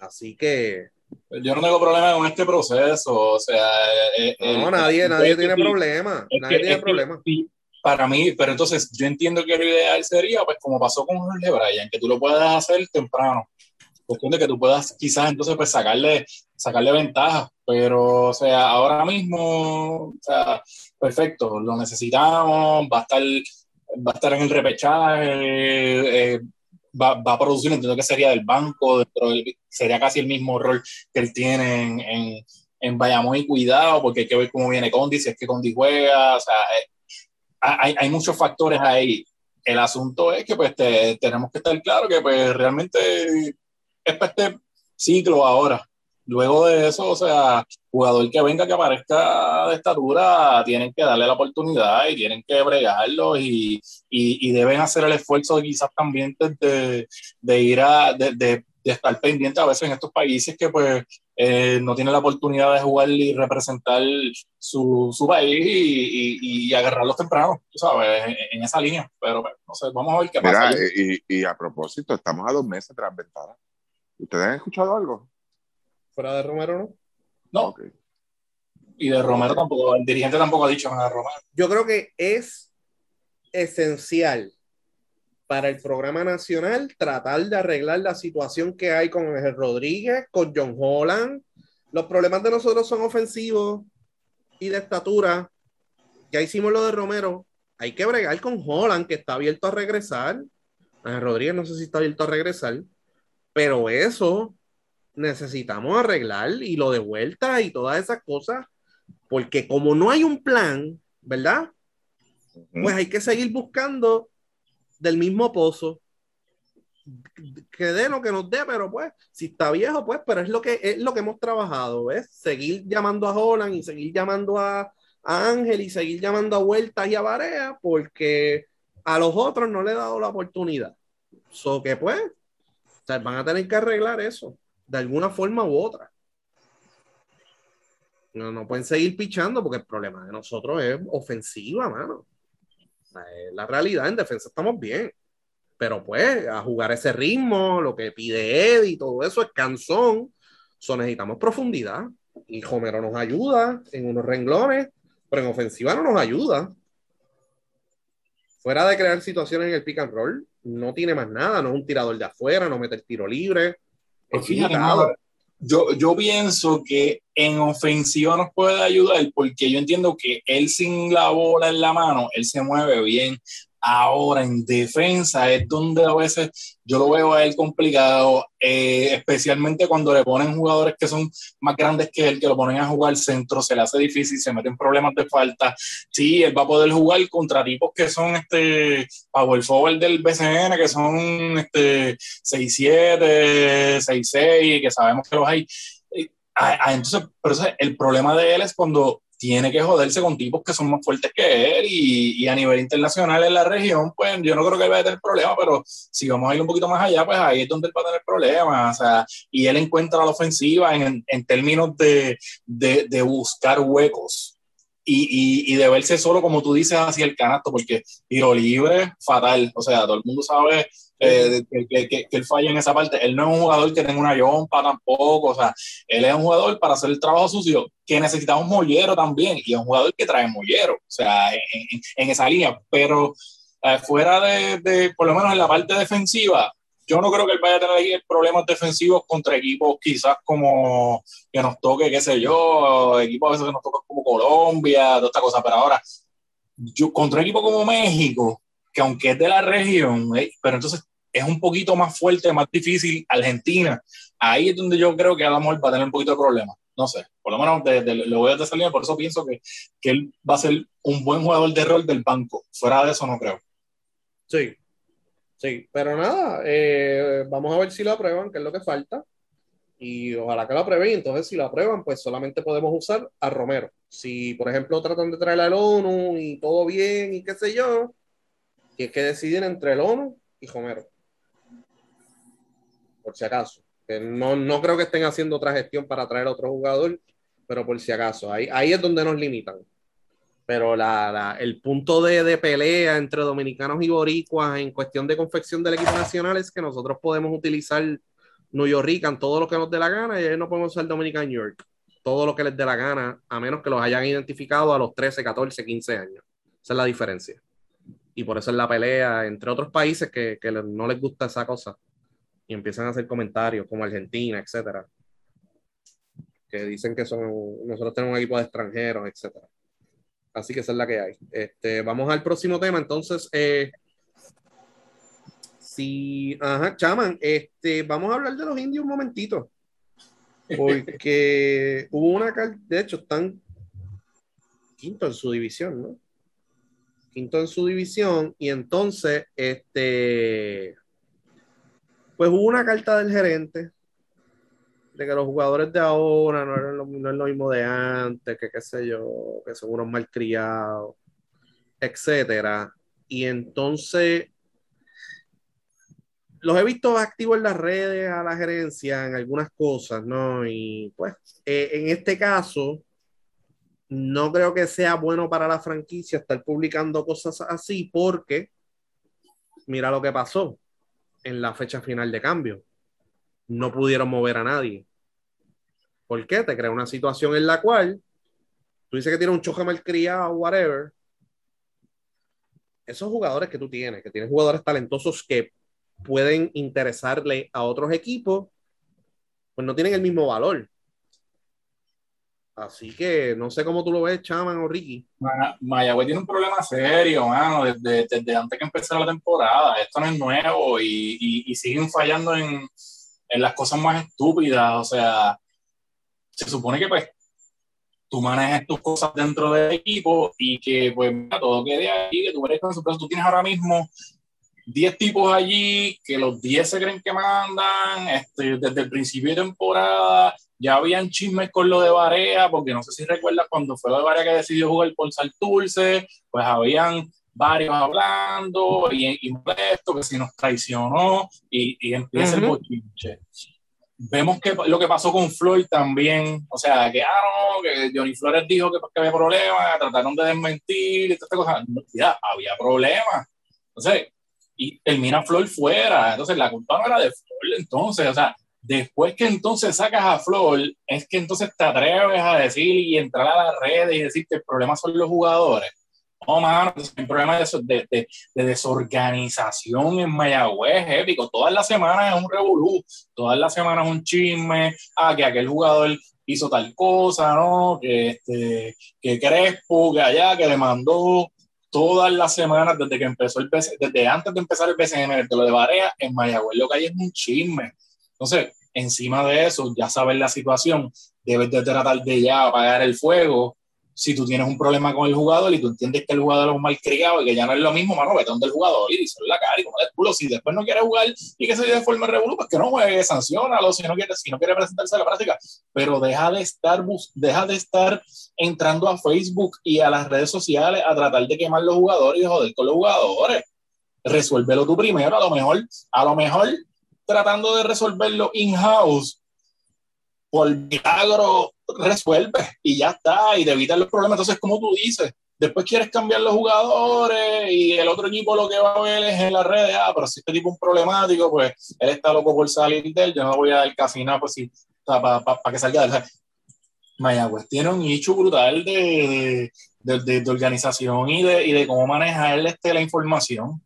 Así que. Yo no tengo problema con este proceso, o sea. Eh, eh, no, nadie, nadie tiene problema. Nadie tiene problema. Para mí, pero entonces yo entiendo que lo ideal sería, pues como pasó con Jorge Bryan, que tú lo puedas hacer temprano. Cuestión de que tú puedas quizás entonces pues sacarle, sacarle ventaja, pero o sea, ahora mismo, o sea, perfecto, lo necesitamos, va a estar va a estar en el repechaje, eh, va, va, a producir, entiendo que sería del banco, sería casi el mismo rol que él tiene en, en, en Bayamón y cuidado, porque hay que ver cómo viene Condi, si es que Condi juega, o sea, eh, hay, hay, muchos factores ahí. El asunto es que pues tenemos que estar claro que pues realmente es para este ciclo ahora. Luego de eso, o sea, jugador que venga, que aparezca de estatura, tienen que darle la oportunidad y tienen que bregarlo y, y, deben hacer el esfuerzo quizás también de, de ir a, de, de, estar pendiente a veces en estos países que pues eh, no tienen la oportunidad de jugar y representar su, su país y, y, agarrarlos temprano, tú sabes, en, esa línea. Pero pues, no sé, vamos a ver qué pasa. Y, y, a propósito, estamos a dos meses tras ventana. ¿Ustedes han escuchado algo? fuera de Romero, ¿no? No. Y de Romero tampoco, el dirigente tampoco ha dicho nada de Romero. Yo creo que es esencial para el programa nacional tratar de arreglar la situación que hay con el Rodríguez, con John Holland, los problemas de nosotros son ofensivos y de estatura. Ya hicimos lo de Romero. Hay que bregar con Holland, que está abierto a regresar. A Rodríguez no sé si está abierto a regresar. Pero eso necesitamos arreglar y lo de vuelta y todas esas cosas. Porque como no hay un plan, ¿verdad? Pues hay que seguir buscando del mismo pozo que dé lo que nos dé, pero pues, si está viejo, pues, pero es lo que, es lo que hemos trabajado, ¿ves? Seguir llamando a Holland y seguir llamando a, Ángel y seguir llamando a Vueltas y a Barea, porque a los otros no le he dado la oportunidad. So que pues, van a tener que arreglar eso, de alguna forma u otra. No, no pueden seguir pichando porque el problema de nosotros es ofensiva, mano. La realidad en defensa estamos bien pero pues a jugar ese ritmo, lo que pide Eddie todo eso es cansón. So, necesitamos profundidad y Homero nos ayuda en unos renglones, pero en ofensiva no nos ayuda. Fuera de crear situaciones en el pick and roll, no tiene más nada, no es un tirador de afuera, no mete el tiro libre. Es yo, yo pienso que en ofensiva nos puede ayudar porque yo entiendo que él sin la bola en la mano, él se mueve bien, Ahora en defensa es donde a veces yo lo veo a él complicado, eh, especialmente cuando le ponen jugadores que son más grandes que él, que lo ponen a jugar centro, se le hace difícil, se meten problemas de falta. Sí, él va a poder jugar contra tipos que son este power forward del BCN, que son este 6-7, 6-6, que sabemos que los hay. Eh, entonces, pero el problema de él es cuando tiene que joderse con tipos que son más fuertes que él y, y, a nivel internacional en la región, pues yo no creo que él vaya a tener problema, pero si vamos a ir un poquito más allá, pues ahí es donde él va a tener problemas. O sea, y él encuentra la ofensiva en, en términos de, de, de, buscar huecos. Y, y, y, de verse solo, como tú dices, hacia el canasto, porque tiro libre, fatal. O sea, todo el mundo sabe eh, que, que, él falla en esa parte. Él no es un jugador que tenga una yompa tampoco, o sea, él es un jugador para hacer el trabajo sucio que necesitamos un mollero también, y es un jugador que trae mollero, o sea, en, en, esa línea, pero eh, fuera de, de, por lo menos en la parte defensiva, yo no creo que él vaya a tener problemas defensivos contra equipos quizás como que nos toque, qué sé yo, equipos a veces que nos tocan como Colombia, toda esta cosa, pero ahora, yo, contra un equipo como México, que aunque es de la región, eh, pero entonces es un poquito más fuerte, más difícil, Argentina, ahí es donde yo creo que Adam va a tener un poquito de problemas. No sé, por lo menos de, de, lo voy a salir, por eso pienso que, que él va a ser un buen jugador de rol del banco. Fuera de eso, no creo. Sí, sí, pero nada, eh, vamos a ver si lo aprueban, que es lo que falta. Y ojalá que lo aprueben. Entonces, si lo aprueban, pues solamente podemos usar a Romero. Si, por ejemplo, tratan de traer al ONU y todo bien y qué sé yo, y es que decidir entre el ONU y Romero por si acaso. no, no creo que estén haciendo otra gestión para traer a otro jugador, pero por si acaso. Ahí, ahí es donde nos limitan. Pero la, la, el punto de, de, pelea entre dominicanos y boricuas en cuestión de confección del equipo nacional es que nosotros podemos utilizar New York en todo lo que nos dé la gana y ellos no podemos usar Dominican York. Todo lo que les dé la gana, a menos que los hayan identificado a los 13, 14, 15 años. Esa es la diferencia. Y por eso es la pelea entre otros países que, que no les gusta esa cosa y empiezan a hacer comentarios como Argentina, etcétera, que dicen que son, nosotros tenemos un equipo de extranjeros, etcétera. Así que esa es la que hay. Este, vamos al próximo tema, entonces. Eh, si, ajá, chaman, este, vamos a hablar de los indios un momentito. Porque hubo una, de hecho, están quinto en su división, ¿no? Quinto en su división, y entonces, este, pues hubo una carta del gerente de que los jugadores de ahora no, eran lo, no es lo mismo de antes, que qué sé yo, que son unos malcriados, etcétera. Y entonces los he visto activos en las redes a la gerencia en algunas cosas, ¿no? Y pues eh, en este caso, no creo que sea bueno para la franquicia estar publicando cosas así porque mira lo que pasó en la fecha final de cambio. No pudieron mover a nadie. ¿Por qué? Te crea una situación en la cual tú dices que tiene un choque malcriado whatever. Esos jugadores que tú tienes, que tienes jugadores talentosos que pueden interesarle a otros equipos, pues no tienen el mismo valor. Así que no sé cómo tú lo ves, Chaman o Ricky. Mayagüez tiene un problema serio, mano, desde, antes que empezara la temporada. Esto no es nuevo y, siguen fallando en, las cosas más estúpidas. O sea, se supone que pues tú manejas tus cosas dentro del equipo y que pues todo quede ahí, que tú tú tienes ahora mismo 10 tipos allí, que los 10 se creen que mandan, este, desde el principio de temporada ya habían chismes con lo de Barea, porque no sé si recuerdas cuando fue lo de Barea que decidió jugar por Salturce, pues habían varios hablando y, y molesto que si nos traicionó y, y empieza el bochinche. Vemos que lo que pasó con Floyd también, o sea, que, ah, no, que Johnny Flores dijo que, que había problemas, trataron de desmentir y todas estas cosas. Ya, había problemas. Entonces, y termina Flor fuera. Entonces, la culpa no era de Flor, entonces, o sea, después que entonces sacas a Flor, es que entonces te atreves a decir y entrar a las redes y decir que el problema son los jugadores. No, mano, un problema de, de, de, desorganización en Mayagüez, épico. Todas las semanas es un revolú, todas las semanas es un chisme, ah, que aquel jugador hizo tal cosa, ¿no? Que, este, que Crespo, que allá, que le mandó todas las semanas desde que empezó el BCN, desde antes de empezar el BCN, de lo de Barea, en Mayagüez lo que hay es un chisme. Entonces, encima de eso, ya sabes la situación, debes de tratar de ya apagar el fuego. Si tú tienes un problema con el jugador y tú entiendes que el jugador es un malcriado y que ya no es lo mismo, mano, vete donde el jugador y dice la cara y como el culo. Si después no quiere jugar y que se de forma revolú, pues que no juegue, sancionalo si no quiere, si no quiere presentarse a la práctica. Pero deja de estar, deja de estar entrando a Facebook y a las redes sociales a tratar de quemar los jugadores y joder con los jugadores. Resuélvelo tú primero, a lo mejor, a lo mejor tratando de resolverlo in-house, por milagro resuelve y ya está, y te evitas los problemas. Entonces, como tú dices, después quieres cambiar los jugadores y el otro equipo lo que va a ver es en las redes, ah, pero si este tipo es un problemático, pues él está loco por salir de él, yo no voy a dar casi nada, pues sí, para que salga de él. Mayagüez tiene un nicho brutal de, de, de, organización y de, y de cómo manejar este, la información,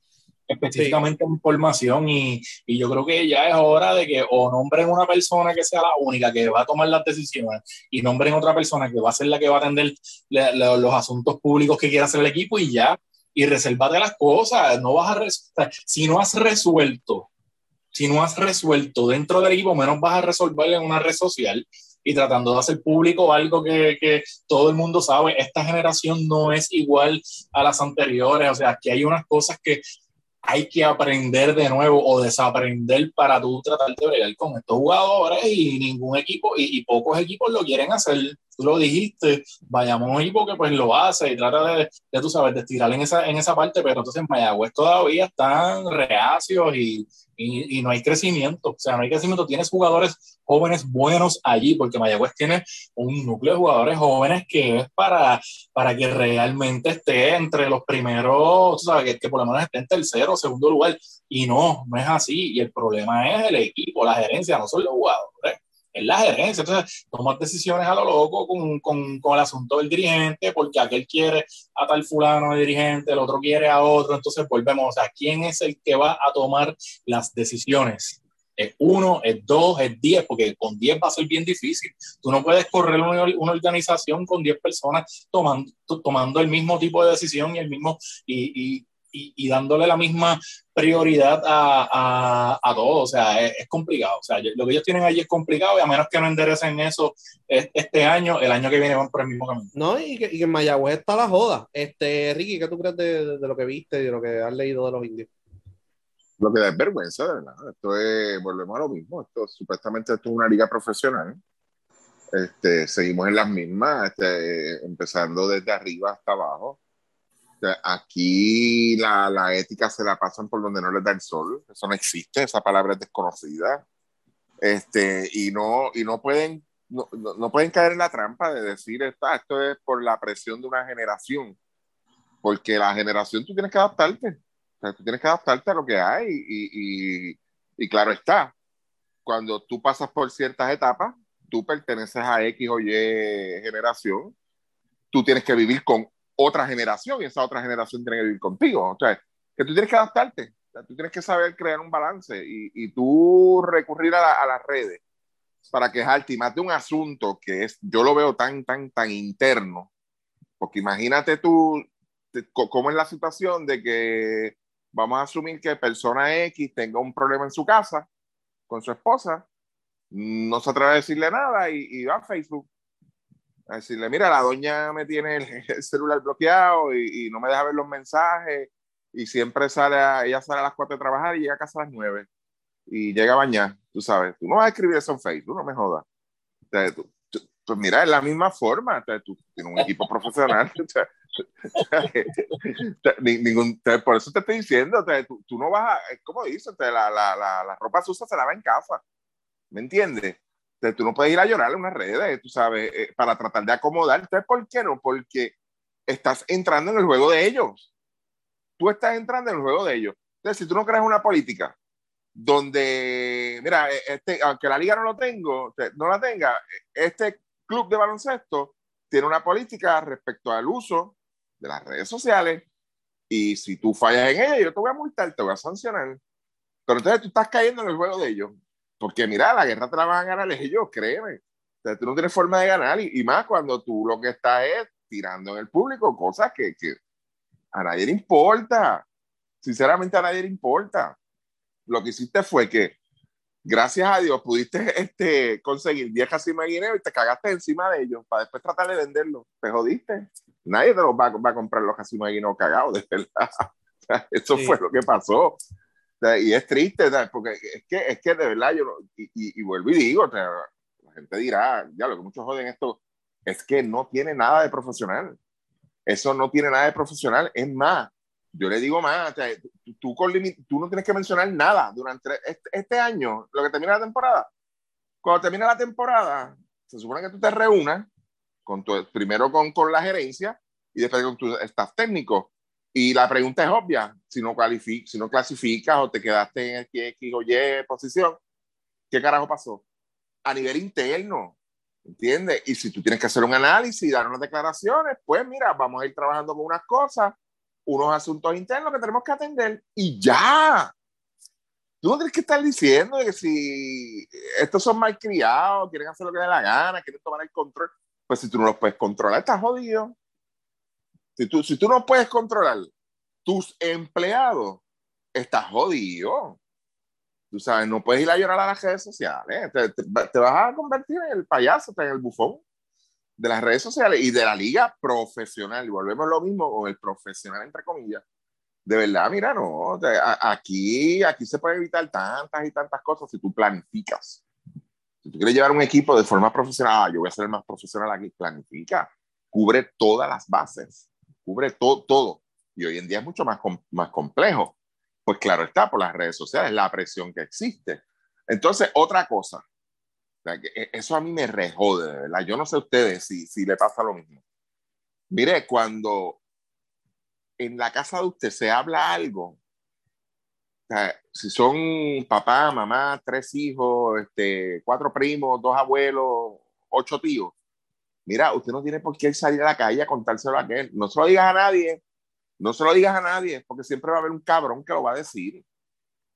específicamente información. Y, y, yo creo que ya es hora de que o nombren una persona que sea la única que va a tomar las decisiones y nombren otra persona que va a ser la que va a atender los asuntos públicos que quiera hacer el equipo y ya. Y reservate las cosas. No vas a si no has resuelto, si no has resuelto dentro del equipo, menos vas a resolver en una red social y tratando de hacer público algo que, que, todo el mundo sabe, esta generación no es igual a las anteriores, o sea, que hay unas cosas que hay que aprender de nuevo o desaprender para tú tratar de bregar con estos jugadores y ningún equipo y, pocos equipos lo quieren hacer. Tú lo dijiste, vayamos a un equipo que pues lo hace y trata de, de tú sabes, de estirar en esa, en esa parte, pero entonces Mayagüez todavía están reacios y, y, no hay crecimiento. O sea, no hay crecimiento. Tienes jugadores jóvenes buenos allí, porque Mayagüez tiene un núcleo de jugadores jóvenes que es para, para que realmente esté entre los primeros, sabes, que, que por lo menos esté en tercero o segundo lugar. Y no, no es así. Y el problema es el equipo, la gerencia, no son los jugadores es la gerencia. Entonces, tomar decisiones a lo loco con, con, con, el asunto del dirigente, porque aquel quiere a tal fulano de dirigente, el otro quiere a otro. Entonces, volvemos. O sea, ¿quién es el que va a tomar las decisiones? ¿Es uno, es dos, es diez? Porque con diez va a ser bien difícil. Tú no puedes correr una, una organización con diez personas tomando, tomando el mismo tipo de decisión y el mismo. Y, dándole la misma prioridad a, a, a todo. O sea, es, complicado. O sea, lo que ellos tienen allí es complicado y a menos que no enderecen eso este año, el año que viene van por el mismo camino. No, y que, y en Mayagüez está la joda. Este, Ricky, ¿qué tú crees de, de, lo que viste y de lo que has leído de los indios? Lo que da es vergüenza, de verdad. Esto es, volvemos a lo mismo. Esto, supuestamente esto es una liga profesional. Este, seguimos en las mismas, este, empezando desde arriba hasta abajo Aquí la, la, ética se la pasan por donde no les da el sol. Eso no existe, esa palabra es desconocida. Este, y, no, y no, pueden, no, no pueden caer en la trampa de decir esto, esto es por la presión de una generación. Porque la generación tú tienes que adaptarte. O sea, tú tienes que adaptarte a lo que hay. Y, y, y claro está, cuando tú pasas por ciertas etapas, tú perteneces a X o Y generación, tú tienes que vivir con otra generación y esa otra generación tiene que vivir contigo. O sea, que tú tienes que adaptarte, tú tienes que saber crear un balance y, y tú recurrir a, a, las redes para quejarte y más de un asunto que es, yo lo veo tan, tan, tan interno, porque imagínate tú cómo es la situación de que vamos a asumir que persona X tenga un problema en su casa con su esposa, no se atreve a decirle nada y, va a Facebook a decirle, mira, la doña me tiene el, celular bloqueado y, no me deja ver los mensajes y siempre sale, a, ella sale a las 4 de trabajar y llega a casa a las 9 y llega a bañar, tú sabes, tú no vas a escribir eso en Facebook, no me jodas. pues mira, es la misma forma, tú tienes un equipo profesional. ningún, por eso te estoy diciendo, tú, tú, no vas a, como dices, la, la, la, la, ropa sucia se lava en casa, ¿me entiendes? Tú no puedes ir a llorar en unas redes, tú sabes, eh, para tratar de acomodarte. ¿Por qué no? Porque estás entrando en el juego de ellos. Tú estás entrando en el juego de ellos. Entonces, si tú no creas una política donde, mira, e, este, aunque la liga no lo tengo, no la tenga, este club de baloncesto tiene una política respecto al uso de las redes sociales y si tú fallas en ella, yo te voy a multar, te voy a sancionar. Pero entonces tú estás cayendo en el juego de ellos. Porque mira, la guerra te la van a ganar ellos, créeme. O tú no tienes forma de ganar y, más cuando tú lo que estás es tirando en el público cosas que, que a nadie le importa. Sinceramente a nadie le importa lo que hiciste fue que, gracias a Dios, pudiste este, conseguir 10 casinos de guineo y te cagaste encima de ellos para después tratar de venderlos. Te jodiste. Nadie te los va, va a comprar los casinos de guineo cagados, de verdad. Eso fue lo que pasó. Y es triste, porque es que, es que de verdad yo, y, y, vuelvo y digo, la gente dirá, ya lo que muchos joden esto, es que no tiene nada de profesional. Eso no tiene nada de profesional. Es más, yo le digo más, tú, tú, no tienes que mencionar nada durante este, este, año, lo que termina la temporada. Cuando termina la temporada, se supone que tú te reúnas con tu, primero con, con la gerencia y después con tu staff técnico. Y la pregunta es obvia, si no, si no clasificas o te quedaste en X o Y posición, ¿qué carajo pasó? A nivel interno, ¿entiendes? Y si tú tienes que hacer un análisis y dar unas declaraciones, pues mira, vamos a ir trabajando con unas cosas unos asuntos internos que tenemos que atender y ya. Tú no tienes que estar diciendo que si estos son mal criados, quieren hacer lo que les da la gana, quieren tomar el control, pues si tú no los puedes controlar, estás jodido. Si tú, si tú no puedes controlar tus empleados, estás jodido. Tú sabes, no puedes ir a llorar a las redes sociales. Te, te vas a convertir en el payaso, en el bufón de las redes sociales y de la liga profesional. Y volvemos lo mismo con el profesional, entre comillas. De verdad, mira, no, aquí, aquí se puede evitar tantas y tantas cosas si tú planificas. Si tú quieres llevar un equipo de forma profesional, ah, yo voy a ser el más profesional aquí, planifica, cubre todas las bases, cubre todo, todo. Y hoy en día es mucho más, más complejo. Pues claro está, por las redes sociales, la presión que existe. Entonces, otra cosa, e, eso a mí me rejode, ¿verdad? Yo no sé a ustedes si, si le pasa lo mismo. Mire, cuando en la casa de usted se habla algo, si son papá, mamá, tres hijos, este, cuatro primos, dos abuelos, ocho tíos, mira, usted no tiene por qué salir a la calle a contárselo a aquel. No se lo digas a nadie, no se lo digas a nadie, porque siempre va a haber un cabrón que lo va a decir.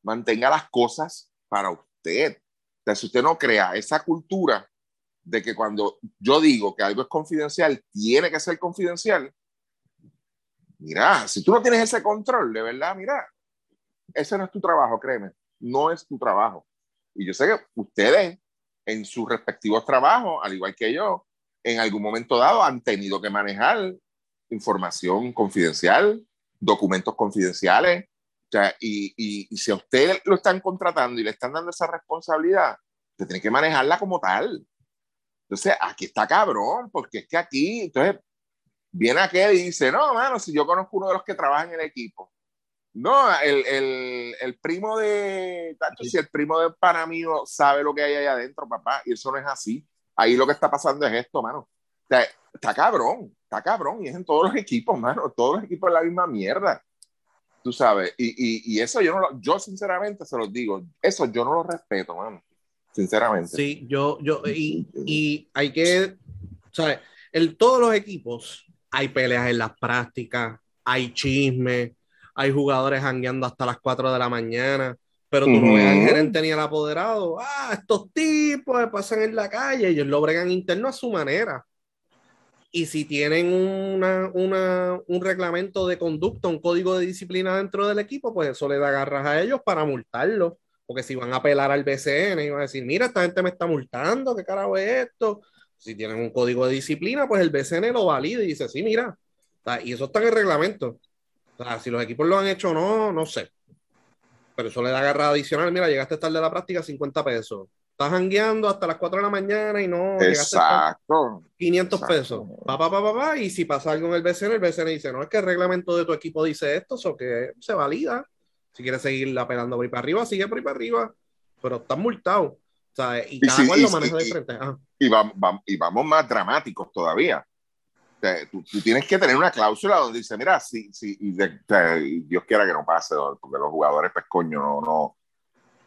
Mantenga las cosas para usted. Entonces, si usted no crea esa cultura de que cuando yo digo que algo es confidencial, tiene que ser confidencial, mira, si tú no tienes ese control, de verdad, mira, ese no es tu trabajo, créeme, no es tu trabajo. Y yo sé que ustedes en sus respectivos trabajos, al igual que yo, en algún momento dado han tenido que manejar información confidencial, documentos confidenciales, y, y, si a usted lo están contratando y le están dando esa responsabilidad, usted tiene que manejarla como tal. Entonces, aquí está cabrón, porque es que aquí, entonces, viene aquel y dice, no, mano, si yo conozco uno de los que trabaja en el equipo. No, el, el, el primo de, tanto si el primo de pana mío sabe lo que hay ahí adentro, papá, y eso no es así. Ahí lo que está pasando es esto, mano. está cabrón, está cabrón, y es en todos los equipos, mano. Todos los equipos es la misma mierda tú sabes, y, y, y, eso yo no lo, yo sinceramente se los digo, eso yo no lo respeto, mano, sinceramente. Sí, yo, yo, y, y hay que, ¿sabes? En todos los equipos hay peleas en las prácticas, hay chisme, hay jugadores jangueando hasta las 4 de la mañana, Pero tú no ves al gerente ni al apoderado. Ah, estos tipos pasan en la calle, ellos lo bregan interno a su manera. Y si tienen una, una, un reglamento de conducta, un código de disciplina dentro del equipo, pues eso le da garras a ellos para multarlo. Porque si van a apelar al BCN y van a decir, mira, esta gente me está multando, ¿qué carajo es esto? Si tienen un código de disciplina, pues el BCN lo valida y dice, sí, mira. Y eso está en el reglamento. O sea, si los equipos lo han hecho o no, no sé. Pero eso le da garra adicional. Mira, llegaste tarde a la práctica, 50 pesos. Estás hangueando hasta las 4 de la mañana y no. Exacto. 500 pesos. Pa, pa, pa, pa, y si pasa algo en el BCN, el BCN dice: No, es que el reglamento de tu equipo dice esto, o que se valida. Si quieres seguir apelando por ahí para arriba, sigue por ahí para arriba. Pero estás multado. O sea, y cada cual lo maneja diferente. Y, vamos, y vamos más dramáticos todavía. Tú, tienes que tener una cláusula donde dice, mira, si, si Dios quiera que no pase, porque los jugadores, pues coño, no, no,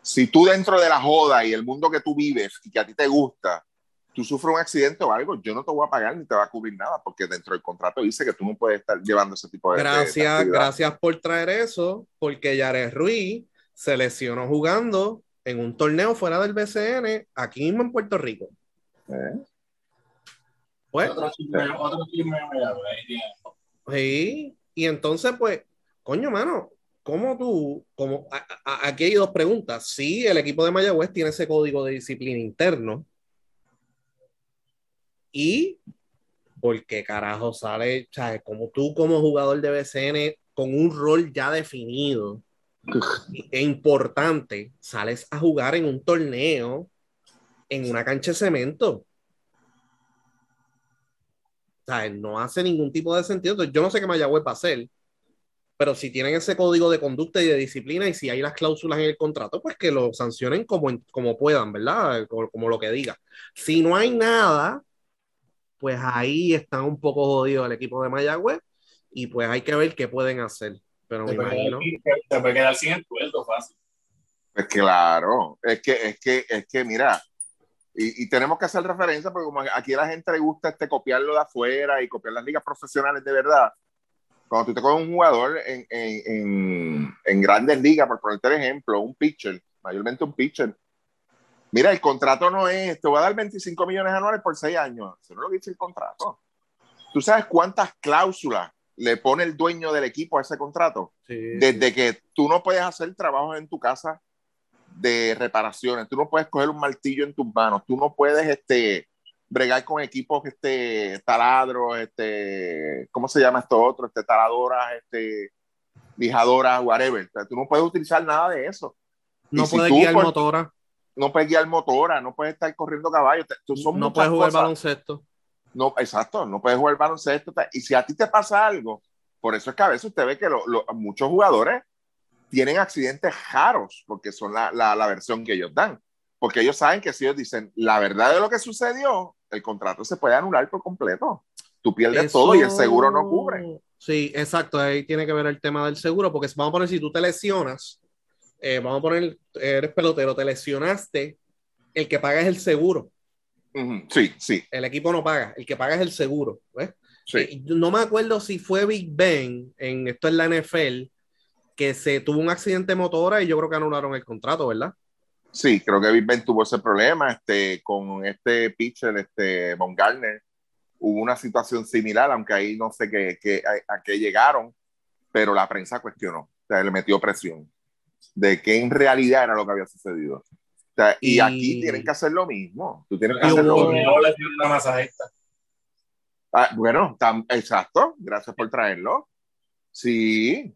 si tú dentro de la joda y el mundo que tú vives y que a ti te gusta, tú sufres un accidente o algo, yo no te voy a pagar ni te va a cubrir nada, porque dentro del contrato dice que tú no puedes estar llevando ese tipo de... Gracias, gracias por traer eso, porque Yares Ruiz se lesionó jugando en un torneo fuera del BCN, aquí mismo en Puerto Rico. ¿Eh? Pues, otro otro sí, y entonces, pues, coño, mano, ¿cómo tú, como, aquí hay dos preguntas. Si el equipo de Mayagüez tiene ese código de disciplina interno y por qué carajo sale, ¿sabes? Como tú como jugador de BCN con un rol ya definido e importante, sales a jugar en un torneo en una cancha de cemento. No hace ningún tipo de sentido. Entonces, yo no sé qué Mayagüez va a hacer pero si tienen ese código de conducta y de disciplina y si hay las cláusulas en el contrato, pues que lo sancionen como, como puedan, ¿verdad? Como, lo que diga. Si no hay nada, pues ahí están un poco jodidos el equipo de Mayagüez y pues hay que ver qué pueden hacer. Pero me imagino. Se puede quedar sin el sueldo fácil. Pues claro, es que, es que, es que, mira, y, y, tenemos que hacer referencia porque como aquí a la gente le gusta este copiarlo de afuera y copiar las ligas profesionales de verdad, cuando tú te coges un jugador en, en, en, grandes ligas, por ponerte el ejemplo, un pitcher, mayormente un pitcher, mira, el contrato no es, te voy a dar 25 millones anuales por 6 años, eso no es lo que dice el contrato. ¿Tú sabes cuántas cláusulas le pone el dueño del equipo a ese contrato? Desde que tú no puedes hacer trabajos en tu casa de reparaciones, tú no puedes coger un martillo en tus manos, tú no puedes este, bregar con equipos este, taladros, este, ¿cómo se llama esto otro? Este, taladoras, este, lijadoras, whatever. O sea, tú no puedes utilizar nada de eso. No puedes guiar motora. No puedes guiar motora, no puedes estar corriendo caballos. no puedes jugar baloncesto. No, exacto, no puedes jugar baloncesto. Y si a ti te pasa algo, por eso es que a veces usted ve que muchos jugadores tienen accidentes raros, porque son la, la, la versión que ellos dan porque ellos saben que si ellos dicen la verdad de lo que sucedió, el contrato se puede anular por completo. Tú pierdes todo y el seguro no cubre. Sí, exacto. Ahí tiene que ver el tema del seguro, porque vamos a poner, si tú te lesionas, eh, vamos a poner, eres pelotero, te lesionaste, el que paga es el seguro. Sí, sí. El equipo no paga, el que paga es el seguro. Sí. Eh, no me acuerdo si fue Big Ben, en esto es la NFL, que se tuvo un accidente motora y yo creo que anularon el contrato, ¿verdad? Sí, creo que Big Ben tuvo ese problema este, con este pitcher, este Von Garner. Hubo una situación similar, aunque ahí no sé qué, a, qué llegaron, pero la prensa cuestionó, o sea, le metió presión de que en realidad era lo que había sucedido. O sea, y, aquí tienen que hacer lo mismo. Tú tienes que hacer lo mismo. Ah, bueno, exacto. Gracias por traerlo. Sí,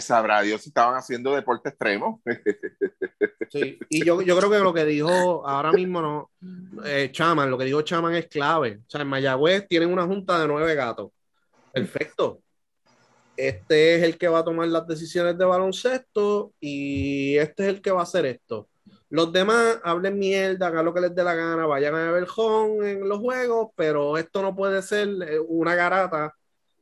sabrá Dios si estaban haciendo deporte extremo. Sí, y yo, yo creo que lo que dijo ahora mismo no, eh, Chaman, lo que dijo Chaman es clave. O sea, en Mayagüez tienen una junta de nueve gatos. Perfecto. Este es el que va a tomar las decisiones de baloncesto y este es el que va a hacer esto. Los demás hablen mierda, hagan lo que les dé la gana, vayan a ver home en los juegos, pero esto no puede ser eh, una garata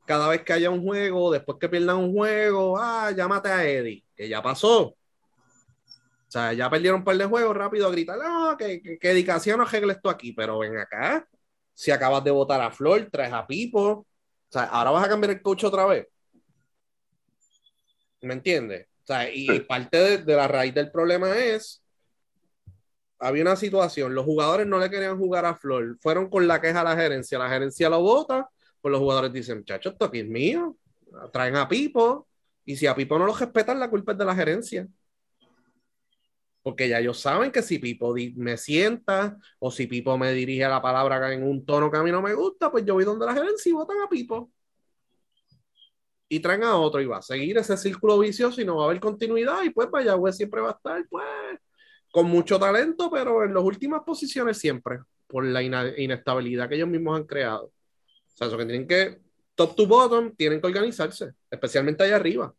cada vez que haya un juego, después que pierdan un juego, ah, llámate a Eddie, que ya pasó. O sea, ya perdieron un par de juegos, rápido a gritar, ah, que, que, que no arregle esto aquí, pero ven acá, si acabas de votar a Flor, traes a Pipo, o sea, ahora vas a cambiar el coach otra vez. ¿Me entiendes? O sea, y parte de, la raíz del problema es, había una situación, los jugadores no le querían jugar a Flor, fueron con la queja a la gerencia, la gerencia lo vota, pues los jugadores dicen, muchachos, esto aquí es mío, traen a Pipo, y si a Pipo no lo respetan, la culpa es de la gerencia. Porque ya ellos saben que si Pipo me sienta o si Pipo me dirige la palabra en un tono que a mí no me gusta, pues yo voy donde la gerencia y votan a Pipo. Y traen a otro y va a seguir ese círculo vicioso y no va a haber continuidad. Y pues Mayagüez siempre va a estar, pues, con mucho talento, pero en las últimas posiciones siempre, por la inestabilidad que ellos mismos han creado. Sea, eso que tienen que, top to bottom, tienen que organizarse, especialmente allá arriba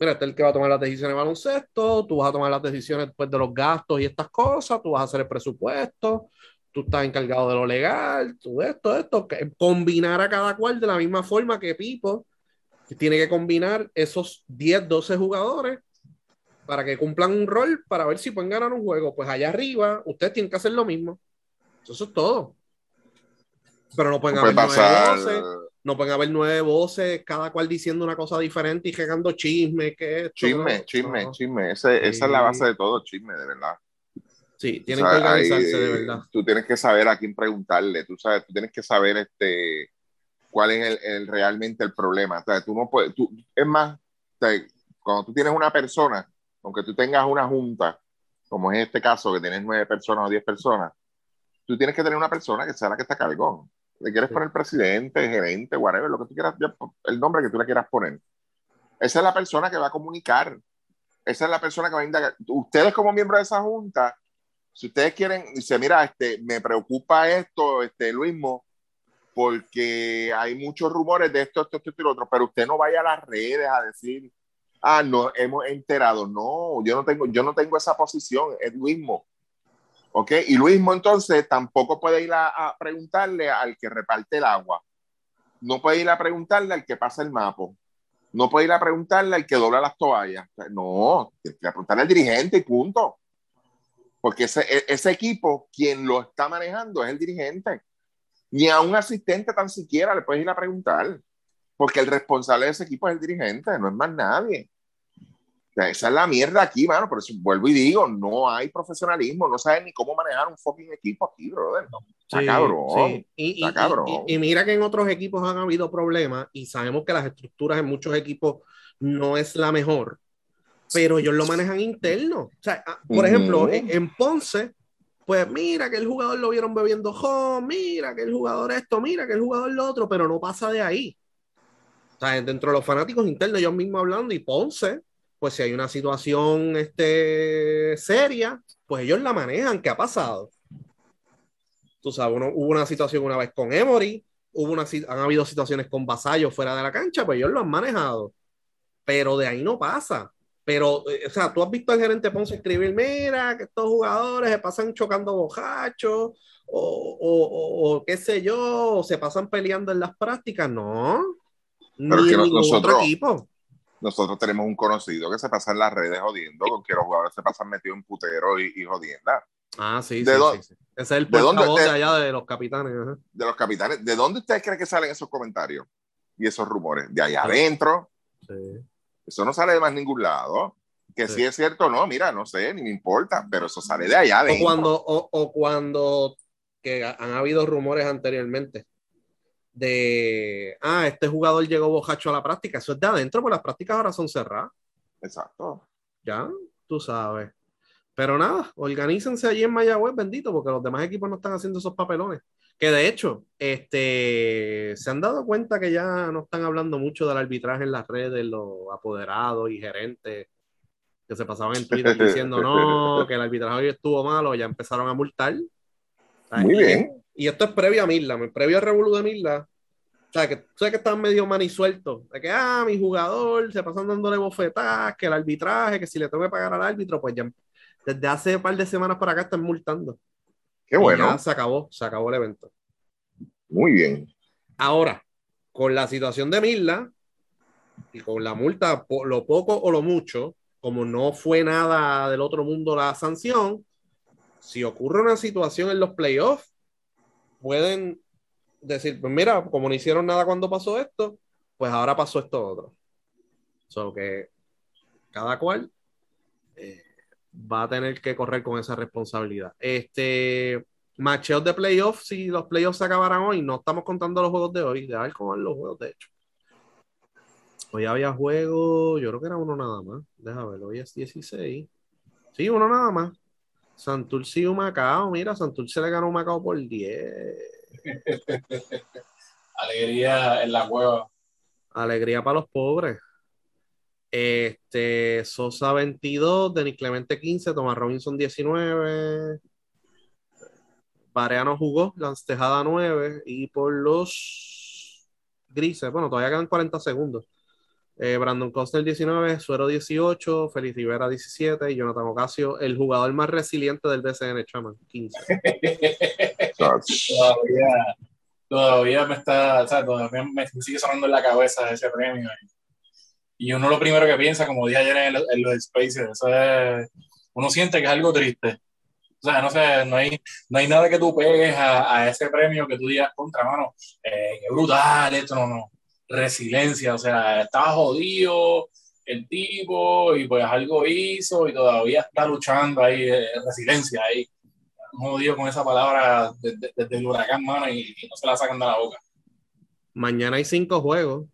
mira, este es el que va a tomar las decisiones de baloncesto, tú vas a tomar las decisiones después de los gastos y estas cosas, tú vas a hacer el presupuesto, tú estás encargado de lo legal, tú esto, esto, que combinar a cada cual de la misma forma que Pipo tiene que combinar esos 10, 12 jugadores para que cumplan un rol para ver si pueden ganar un juego. Pues allá arriba, ustedes tienen que hacer lo mismo. Eso es todo. Pero no pueden haber pasar no pueden haber nueve voces, cada cual diciendo una cosa diferente y llegando chisme. Que chisme, chisme, chisme. Esa es la base de todo, chisme, de verdad. Sí, tienen que organizarse de verdad. Tú tienes que saber a quién preguntarle, tú sabes, tú tienes que saber este, cuál es el, realmente el problema. O tú no puedes, tú, es más, cuando tú tienes una persona, aunque tú tengas una junta, como es este caso, que tienes nueve personas o diez personas, tú tienes que tener una persona que sea la que está cargón le quieres poner presidente, gerente, whatever, lo que tú quieras, el nombre que tú le quieras poner. Esa es la persona que va a comunicar. Esa es la persona que va a indagar. Ustedes como miembros de esa junta, si ustedes quieren, dice, mira, este, me preocupa esto, este, Luismo, porque hay muchos rumores de esto, esto, esto y lo otro, pero usted no vaya a las redes a decir, ah, no, hemos enterado. No, yo no tengo, yo no tengo esa posición, es Luismo. ¿Ok? Y Luis entonces tampoco puede ir a, preguntarle al que reparte el agua. No puede ir a preguntarle al que pasa el mapa. No puede ir a preguntarle al que dobla las toallas. No, tiene que preguntarle al dirigente y punto. Porque ese, e, ese equipo, quien lo está manejando es el dirigente. Ni a un asistente tan siquiera le puedes ir a preguntar. Porque el responsable de ese equipo es el dirigente, no es más nadie esa es la mierda aquí, mano. Por eso vuelvo y digo, no hay profesionalismo, no saben ni cómo manejar un fucking equipo aquí, brother. Está cabrón. Y, Y, mira que en otros equipos han habido problemas y sabemos que las estructuras en muchos equipos no es la mejor, pero ellos lo manejan interno. O sea, ah, por ejemplo, en, Ponce, pues mira que el jugador lo vieron bebiendo home, mira que el jugador esto, mira que el jugador lo otro, pero no pasa de ahí. O sea, dentro de los fanáticos internos, ellos mismos hablando, y Ponce pues si hay una situación este, seria, pues ellos la manejan. ¿Qué ha pasado? Tú sabes, hubo una situación una vez con Emory, hubo una, han habido situaciones con Vasallo fuera de la cancha, pues ellos lo han manejado. Pero de ahí no pasa. Pero, eh, o sea, tú has visto al gerente Ponce escribir, mira, que estos jugadores se pasan chocando bojachos, o, o, o, qué sé yo, o se pasan peleando en las prácticas. No. Ni en ningún otro equipo nosotros tenemos un conocido que se pasa en las redes jodiendo con que los jugadores se pasan metidos en putero y, y jodienda. Ah, sí, sí, sí, Ese es el portavoz de, de, allá de los capitanes. De los capitanes. ¿De dónde ustedes creen que salen esos comentarios y esos rumores? ¿De allá adentro? Sí. Eso no sale de más ningún lado. Que si es cierto o no, mira, no sé, ni me importa, pero eso sale de allá adentro. O cuando, o, o cuando que han habido rumores anteriormente de, ah, este jugador llegó bojacho a la práctica. Eso es de adentro, porque las prácticas ahora son cerradas. Exacto. Ya, tú sabes. Pero nada, organícense allí en Mayagüez, bendito, porque los demás equipos no están haciendo esos papelones. Que de hecho, este, se han dado cuenta que ya no están hablando mucho del arbitraje en las redes, los apoderados y gerentes que se pasaban en Twitter diciendo no, que el arbitraje hoy estuvo malo, ya empezaron a multar. Muy bien y esto es previo a Mirla, previo a Revolu de Mirla, o sea, que sé que están medio manisueltos, de que, ah, mi jugador se pasan dándole bofetadas, que el arbitraje, que si le tengo que pagar al árbitro, pues ya desde hace un par de semanas para acá están multando. Qué bueno. ya se acabó, se acabó el evento. Muy bien. Ahora, con la situación de Mirla y con la multa, lo poco o lo mucho, como no fue nada del otro mundo la sanción, si ocurre una situación en los playoffs, pueden decir, pues mira, como no hicieron nada cuando pasó esto, pues ahora pasó esto otro. So que cada cual eh, va a tener que correr con esa responsabilidad. Este, macheos de playoffs, si los playoffs se acabaran hoy, no estamos contando los juegos de hoy, de ver cómo van los juegos, de hecho. Hoy había juego, yo creo que era uno nada más. Déjame ver, hoy es 16. Sí, uno nada más. Santurce y Macao, mira, Santurce le ganó un Macao por 10. Alegría en la cueva. Alegría para los pobres. Este, Sosa 22, Denis Clemente 15, Tomás Robinson 19. Pareano jugó, Lance Tejada 9 y por los grises, bueno, todavía quedan 40 segundos. Eh, Brandon Coster 19, Suero 18, Félix Rivera 17 y Jonathan Ocasio, el jugador más resiliente del BCN, Chaman, 15. todavía, todavía me está, o sea, todavía me sigue sonando en la cabeza ese premio. Y uno lo primero que piensa, como dije ayer en, los Spaces, eso es, uno siente que es algo triste. O sea, no sé, no hay, no hay nada que tú pegues a, a ese premio que tú digas contra mano, eh, qué brutal, esto no, no resiliencia, o sea, estaba jodido el tipo y pues algo hizo y todavía está luchando ahí, eh, resiliencia ahí. Jodido con esa palabra desde, el huracán, mano, y, no se la sacan de la boca. Mañana hay cinco juegos.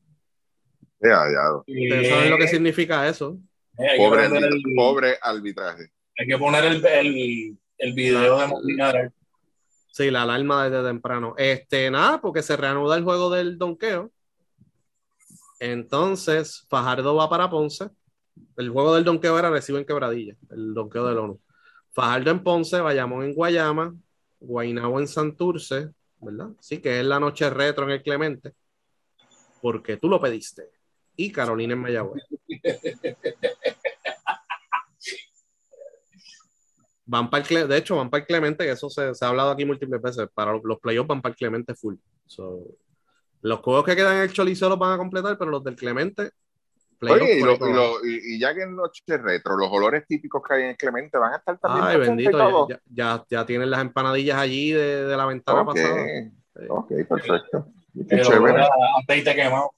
Ya, ya. ¿Ustedes saben lo que significa eso? Eh, pobre, pobre, arbitraje. Hay que poner el, el, el video de Molina. Sí, la alarma desde temprano. Este, nada, porque se reanuda el juego del donqueo. Entonces, Fajardo va para Ponce. El juego del donqueo era recibo en quebradilla, el donqueo del ONU. Fajardo en Ponce, Bayamón en Guayama, Guaynabo en Santurce, ¿verdad? Sí, que es la noche retro en el Clemente, porque tú lo pediste. Y Carolina en Mayagüez. van para el, de hecho, van para el Clemente, que eso se, ha hablado aquí múltiples veces. Para los playoffs van para el Clemente full. Los juegos que quedan en el Choliseo los van a completar, pero los del Clemente. Oye, y, ya que en Noche Retro, los olores típicos que hay en Clemente van a estar también. Ay, bendito, ya, ya, tienen las empanadillas allí de, de la ventana pasada. Ok, perfecto. Qué chévere. Aceite quemado.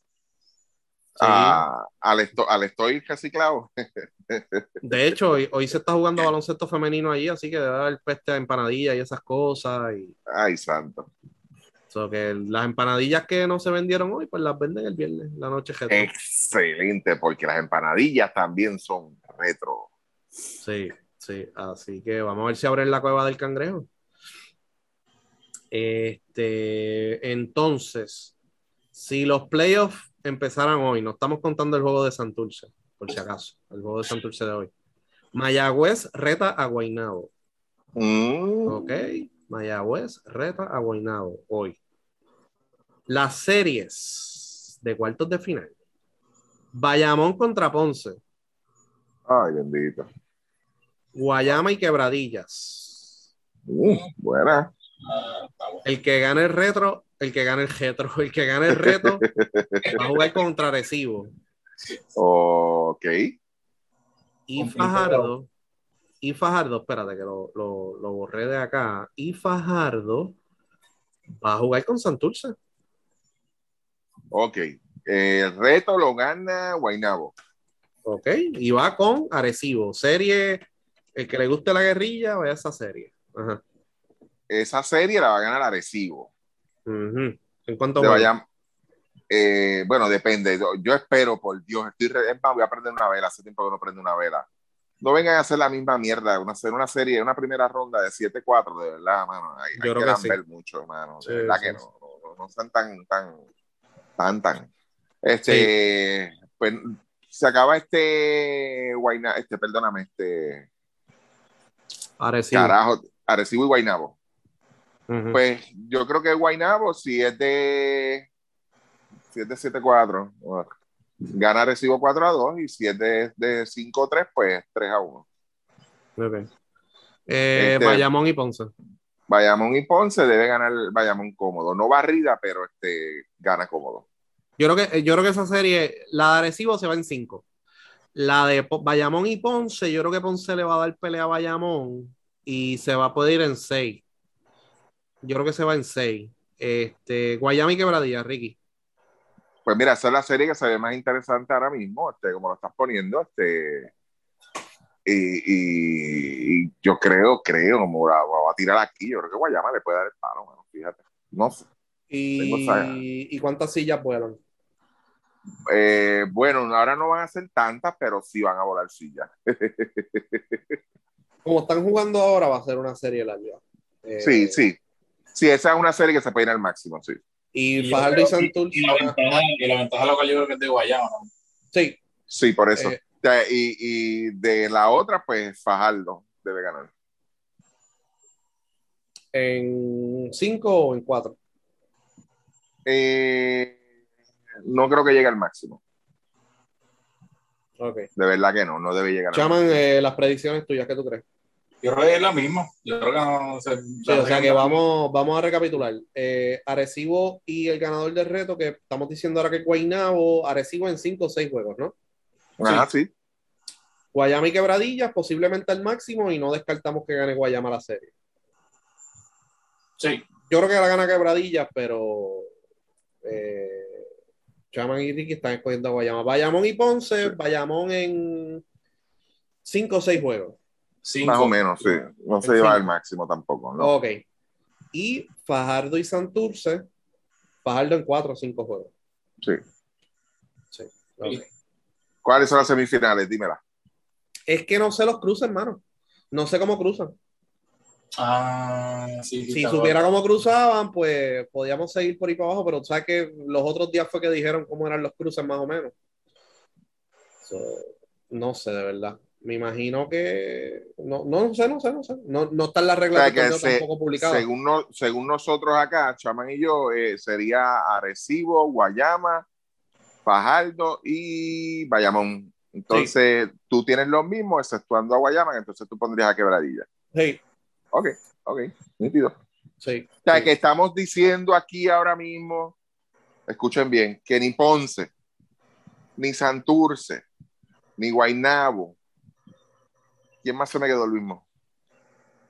Ah, al, esto, al estoy reciclado. De hecho, hoy, hoy, se está jugando baloncesto femenino allí, así que debe haber peste a empanadillas y esas cosas. Y... Ay, santo que las empanadillas que no se vendieron hoy, pues las venden el viernes, la noche retro. Excelente, porque las empanadillas también son retro. Sí, sí. Así que vamos a ver si abren la cueva del cangrejo. Este, entonces, si los playoffs empezaran hoy, no estamos contando el juego de Santurce, por si acaso, el juego de Santurce de hoy. Mayagüez reta a Guaynabo. Mm. Ok. Mayagüez reta a Guaynabo hoy. Las series de cuartos de final. Bayamón contra Ponce. Ay, bendito. Guayama y Quebradillas. Uh, buena. El que gane el retro, el que gane el retro, el que gane el reto va a jugar contra Recibo. Ok. Y Fajardo y Fajardo, espérate que lo, borré de acá. Y Fajardo va a jugar con Santurce. Ok. El reto lo gana Guainabo. Ok. Y va con Arecibo. Serie, el que le guste la guerrilla, vaya a esa serie. Esa serie la va a ganar Arecibo. ¿En cuánto vaya? Eh, bueno, depende. Yo, espero, por Dios, estoy voy a prender una vela. Hace tiempo que no prendo una vela no vengan a hacer la misma mierda, una, hacer una serie, una primera ronda de 7-4, de verdad, mano. Hay, Yo hay que, ver mucho, mano. De verdad que no, no, no, están tan, tan, tan, tan. Este, pues se acaba este Guayna, este, perdóname, este. Arecibo. Carajo, Arecibo y Guaynabo. Pues yo creo que Guaynabo, si es de. Si es de 7-4, gana recibo 4 a 2 y si es de, de 5 a 3, pues 3 a 1. Okay. Eh, este, Bayamón y Ponce. Bayamón y Ponce debe ganar Bayamón cómodo. No barrida, pero este, gana cómodo. Yo creo, que, yo creo que esa serie, la de Arecibo se va en 5. La de Bayamón y Ponce, yo creo que Ponce le va a dar pelea a Bayamón y se va a poder ir en 6. Yo creo que se va en 6. Este, Guayama y Quebradilla, Ricky. Pues mira, esa es la serie que se ve más interesante ahora mismo, este, como lo estás poniendo, este, y, y, yo creo, creo, como va, a tirar aquí, yo creo que Guayama le puede dar el palo, bueno, fíjate, no sé. ¿Y, ¿Y cuántas sillas vuelan? Eh, bueno, ahora no van a ser tantas, pero sí van a volar sillas. Como están jugando ahora, va a ser una serie larga. Eh, sí, sí. Sí, esa es una serie que se puede ir al máximo, sí. Y, Fajardo y Santurce. Y, la ventaja, y la ventaja local yo creo que es de Guayama, ¿no? Sí. Sí, por eso. Eh, y, y, de la otra, pues Fajardo debe ganar. ¿En cinco o en cuatro? Eh, no creo que llegue al máximo. Okay. De verdad que no, no debe llegar. Chaman, eh, las predicciones tuyas, ¿qué tú crees? Yo creo que es la misma. Yo creo que no sé. Sí, o sea que vamos, vamos a recapitular. Eh, Arecibo y el ganador del reto, que estamos diciendo ahora que Guaynabo, Arecibo en 5 o 6 juegos, ¿no? Ajá, sí. Guayama y Quebradillas, posiblemente al máximo, y no descartamos que gane Guayama la serie. Sí. Yo creo que la gana Quebradillas, pero eh, Chaman y Ricky están escogiendo a Guayama. Bayamón y Ponce, Bayamón en 5 o 6 juegos. Más o menos, sí. No se lleva al máximo tampoco. ¿no? Ok. Y Fajardo y Santurce, Fajardo en 4 o 5 juegos. Sí. Sí. ¿Cuáles son las semifinales? Dímela. Es que no sé los cruces, hermano. No sé cómo cruzan. Ah, si supiera cómo cruzaban, pues podíamos seguir por ahí para abajo, pero sabes que los otros días fue que dijeron cómo eran los cruces más o menos. no sé, de verdad. Me imagino que. No, no sé, no sé, no sé. No, no está en la regla que tampoco publicada. Según, según nosotros acá, Chaman y yo, eh, sería Arecibo, Guayama, Fajardo y Bayamón. Entonces, tú tienes lo mismo, exceptuando a Guayama, entonces tú pondrías a Quebradilla. Sí. Ok, ok, nítido. Sí. O sea, que estamos diciendo aquí ahora mismo, escuchen bien, que ni Ponce, ni Santurce, ni Guainabo, ¿quién más se me quedó el mismo?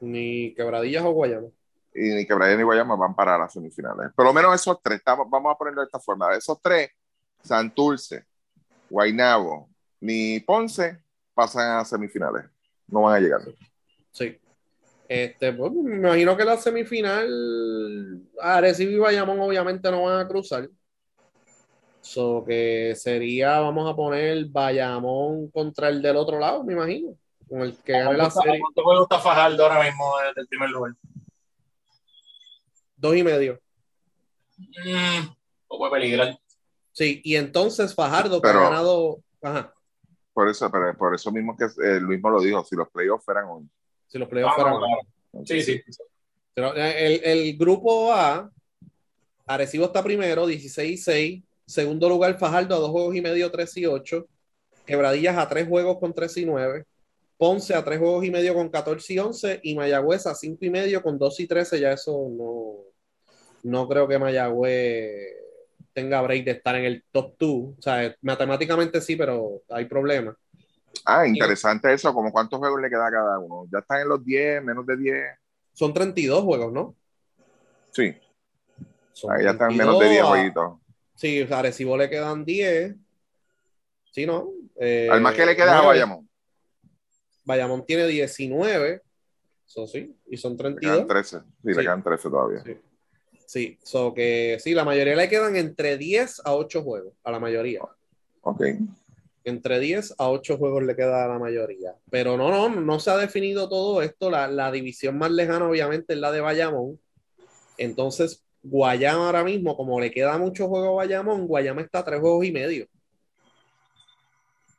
Ni Quebradillas o Guayama. Y ni Quebradillas ni Guayama van para las semifinales. Por lo menos esos tres, vamos a ponerlo de esta forma. Esos tres, Santurce, Guainabo, ni Ponce, pasan a semifinales. No van a llegar. Sí. Este, pues, me imagino que la semifinal, Arecibo y Bayamón obviamente no van a cruzar. So que sería, vamos a poner Bayamón contra el del otro lado, me imagino. Con el que gane la serie. ¿Cuánto juego está Fajardo ahora mismo desde el primer lugar? Dos y medio. Mm, puede peligrar. Sí, y entonces Fajardo que ha ganado. Ajá. Por eso, pero por eso mismo que eh, Luis mismo lo dijo, si los playoffs fueran hoy. Si los playoffs fueran Sí, sí. el, el, grupo A, Arecibo está primero, 16 y 6. Segundo lugar, Fajardo a dos juegos y medio, 3 y 8. Quebradillas a tres juegos con 3 y 9. Ponce a tres juegos y medio con 14 y 11. Y Mayagüez a 5 y medio con 2 y 13. Ya eso no, no creo que Mayagüez tenga break de estar en el top 2. O sea, matemáticamente sí, pero hay problemas. Ah, interesante eso, como cuántos juegos le queda a cada uno. Ya están en los 10, menos de 10. Son 32 juegos, ¿no? Sí. Ahí ya están menos de 10 jueguitos. Sí, a Arecibo le quedan 10. Sí, ¿no? Eh, Al más que le queda a Bayamón. Bayamón tiene 19. Eso sí, y son 32. Le quedan 13. Sí, le quedan 13 todavía. Sí. Sí, so que sí, la mayoría le quedan entre 10 a 8 juegos, a la mayoría. Ok. Entre 10 a 8 juegos le queda a la mayoría. Pero no, no, no se ha definido todo esto. La, división más lejana, obviamente, es la de Bayamón. Entonces, Guayama ahora mismo, como le queda mucho juego a Bayamón, Guayama está a 3 juegos y medio.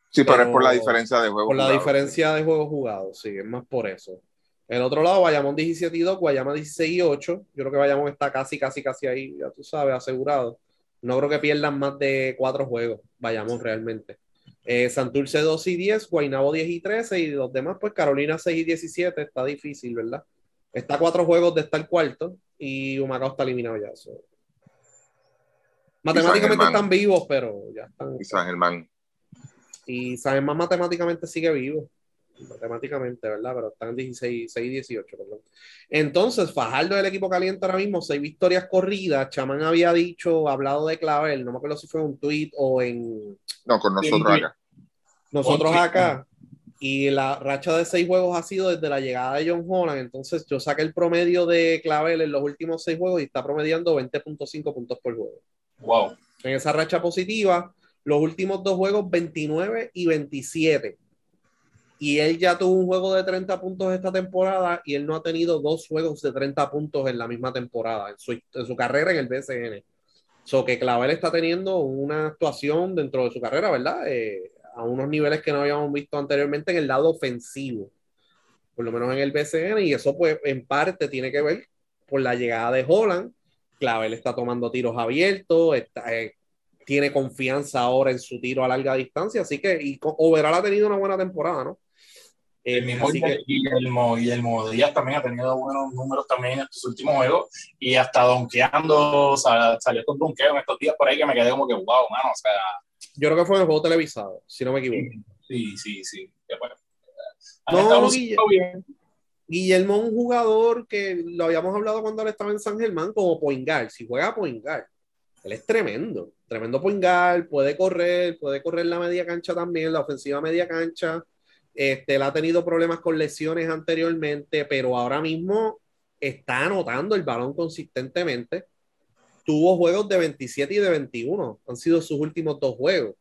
Sí, pero, es por la diferencia de juegos Por la diferencia de juegos jugados, sí, es más por eso. El otro lado, Bayamón 17 y 2, Guayama 16 y 8. Yo creo que Bayamón está casi, casi, casi ahí, ya tú sabes, asegurado. No creo que pierdan más de cuatro juegos, Bayamón realmente. Eh, Santurce 2 y 10, Guaynabo 10 y 13 y los demás, pues Carolina 6 y 17, está difícil, ¿verdad? Está a cuatro juegos de estar cuarto y Humacao está eliminado ya. Matemáticamente están vivos, pero ya están. Y San Germán. Y San Germán matemáticamente sigue vivo. matemáticamente, ¿verdad? Pero están en 16, 6 18, perdón. Entonces, Fajardo del equipo caliente ahora mismo, seis victorias corridas. Chamán había dicho, hablado de Clavel, no me acuerdo si fue en un tweet o en. No, con nosotros acá. Nosotros acá. Y la racha de seis juegos ha sido desde la llegada de John Holland. Entonces, yo saqué el promedio de Clavel en los últimos seis juegos y está promediando 20.5 puntos por juego. Wow. En esa racha positiva, los últimos dos juegos, 29 y 27 y él ya tuvo un juego de 30 puntos esta temporada y él no ha tenido dos juegos de 30 puntos en la misma temporada, en su, en su carrera en el BCN. So que Clavel está teniendo una actuación dentro de su carrera, ¿verdad? Eh, a unos niveles que no habíamos visto anteriormente en el lado ofensivo, por lo menos en el BCN, y eso pues en parte tiene que ver por la llegada de Holland. Clavel está tomando tiros abiertos, está, eh, tiene confianza ahora en su tiro a larga distancia, así que y Overall ha tenido una buena temporada, ¿no? El mismo Guillermo, Guillermo, Díaz también ha tenido buenos números también en estos últimos juegos y hasta donkeando, salió con donkeo en estos días por ahí que me quedé como que wow, mano, o sea. Yo creo que fue en el juego televisado, si no me equivoco. Sí, sí, sí. Bueno. No, Guillermo, Guillermo un jugador que lo habíamos hablado cuando él estaba en San Germán como Poingal. Si juega Poingal, él es tremendo. Tremendo Poingal, puede correr, puede correr la media cancha también, la ofensiva media cancha este, él ha tenido problemas con lesiones anteriormente, pero ahora mismo está anotando el balón consistentemente. Tuvo juegos de 27 y de 21, han sido sus últimos dos juegos.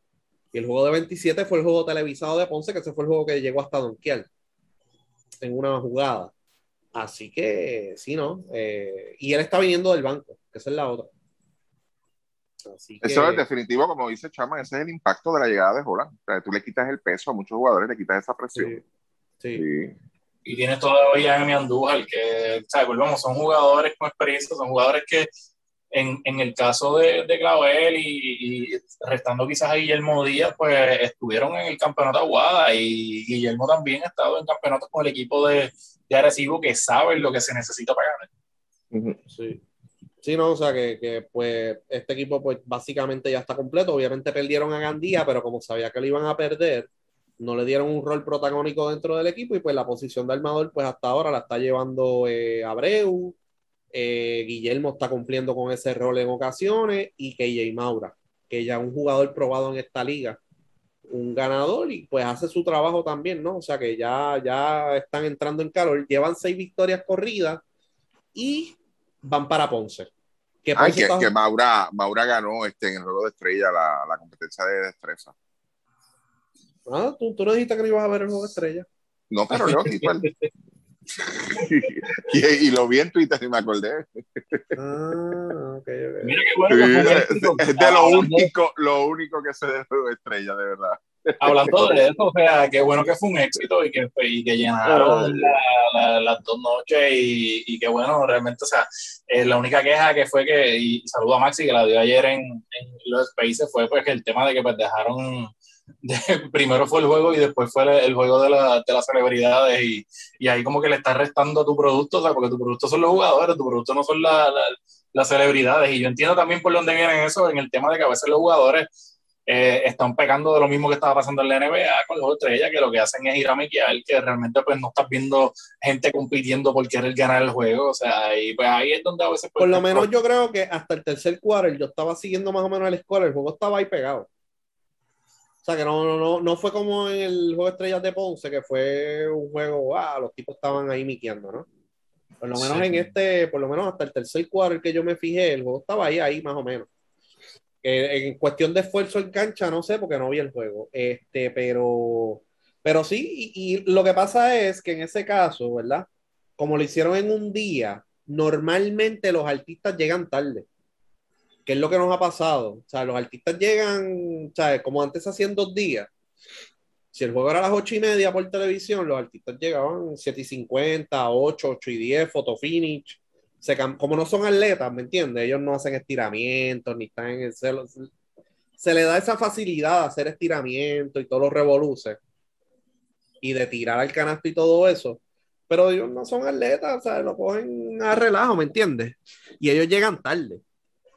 Y el juego de 27 fue el juego televisado de Ponce, que ese fue el juego que llegó hasta Donquial en una jugada. Así que sí, ¿no? Eh, y él está viniendo del banco, que esa es la otra. Eso es definitivo, como dice Chama, ese es el impacto de la llegada de Holland. O sea, tú le quitas el peso a muchos jugadores, le quitas esa presión. Sí. Y tienes todavía a Emi Andújar, que, ¿sabes? Volvemos, son jugadores con experiencia, son jugadores que en, en el caso de, de Clavel y, restando quizás a Guillermo Díaz, pues estuvieron en el campeonato Aguada y Guillermo también ha estado en campeonatos con el equipo de, de Arecibo que saben lo que se necesita para ganar. Sí. Sí, no, o sea que, que, pues este equipo pues básicamente ya está completo. Obviamente perdieron a Gandía, pero como sabía que lo iban a perder, no le dieron un rol protagónico dentro del equipo y pues la posición de armador pues hasta ahora la está llevando eh, Abreu, eh, Guillermo está cumpliendo con ese rol en ocasiones y KJ Maura, que ya es un jugador probado en esta liga, un ganador y pues hace su trabajo también, ¿no? O sea que ya, ya están entrando en calor, llevan seis victorias corridas y van para Ponce. Que, Ay, que, Maura, Maura ganó este, en el juego de estrella la, la competencia de destreza. Ah, ¿tú, tú no dijiste que no ibas a ver el juego de estrella. No, pero yo igual. y, y, lo vi en Twitter y me acordé. Ah, ok, ok. Mira qué bueno es, es, de lo único, lo único que se de estrella, de verdad. Hablando de eso, o sea, qué bueno que fue un éxito y que, y que llenaron la, las dos noches y, y, que bueno, realmente, o sea, eh, la única queja que fue que, y saludo a Maxi que la dio ayer en, en los Spaces, fue pues que el tema de que pues dejaron, de, primero fue el juego y después fue el, juego de, la, de, las celebridades y, y, ahí como que le estás restando a tu producto, o sea, porque tu producto son los jugadores, tu producto no son la, las celebridades. Y yo entiendo también por dónde viene eso en el tema de que a veces los jugadores eh, están pegando de lo mismo que estaba pasando en la NBA con los estrellas, que lo que hacen es ir a miquear, que realmente pues no estás viendo gente compitiendo por querer ganar el juego, o sea, y pues ahí es donde a veces... Pues, por lo menos yo creo que hasta el tercer quarter yo estaba siguiendo más o menos el score, el juego estaba ahí pegado. O sea, que no, no, no, no fue como en el juego de estrellas de Ponce, que fue un juego, ah, los tipos estaban ahí miqueando, ¿no? Por lo menos en este, por lo menos hasta el tercer quarter que yo me fijé, el juego estaba ahí, ahí más o menos en cuestión de esfuerzo en cancha, no sé, porque no vi el juego. Este, pero, pero sí, y, lo que pasa es que en ese caso, ¿verdad? Como lo hicieron en un día, normalmente los artistas llegan tarde. ¿Qué es lo que nos ha pasado? O sea, los artistas llegan, ¿sabes? Como antes hacían dos días. Si el juego era a las ocho y media por televisión, los artistas llegaban 7 y 50, 8, 8 y 10, photo finish se, como no son atletas, ¿me entiendes? Ellos no hacen estiramientos, ni están en el celo. Se le da esa facilidad de hacer estiramientos y todos los revoluces y de tirar al canasto y todo eso. Pero ellos no son atletas, o sea, lo cogen a relajo, ¿me entiendes? Y ellos llegan tarde.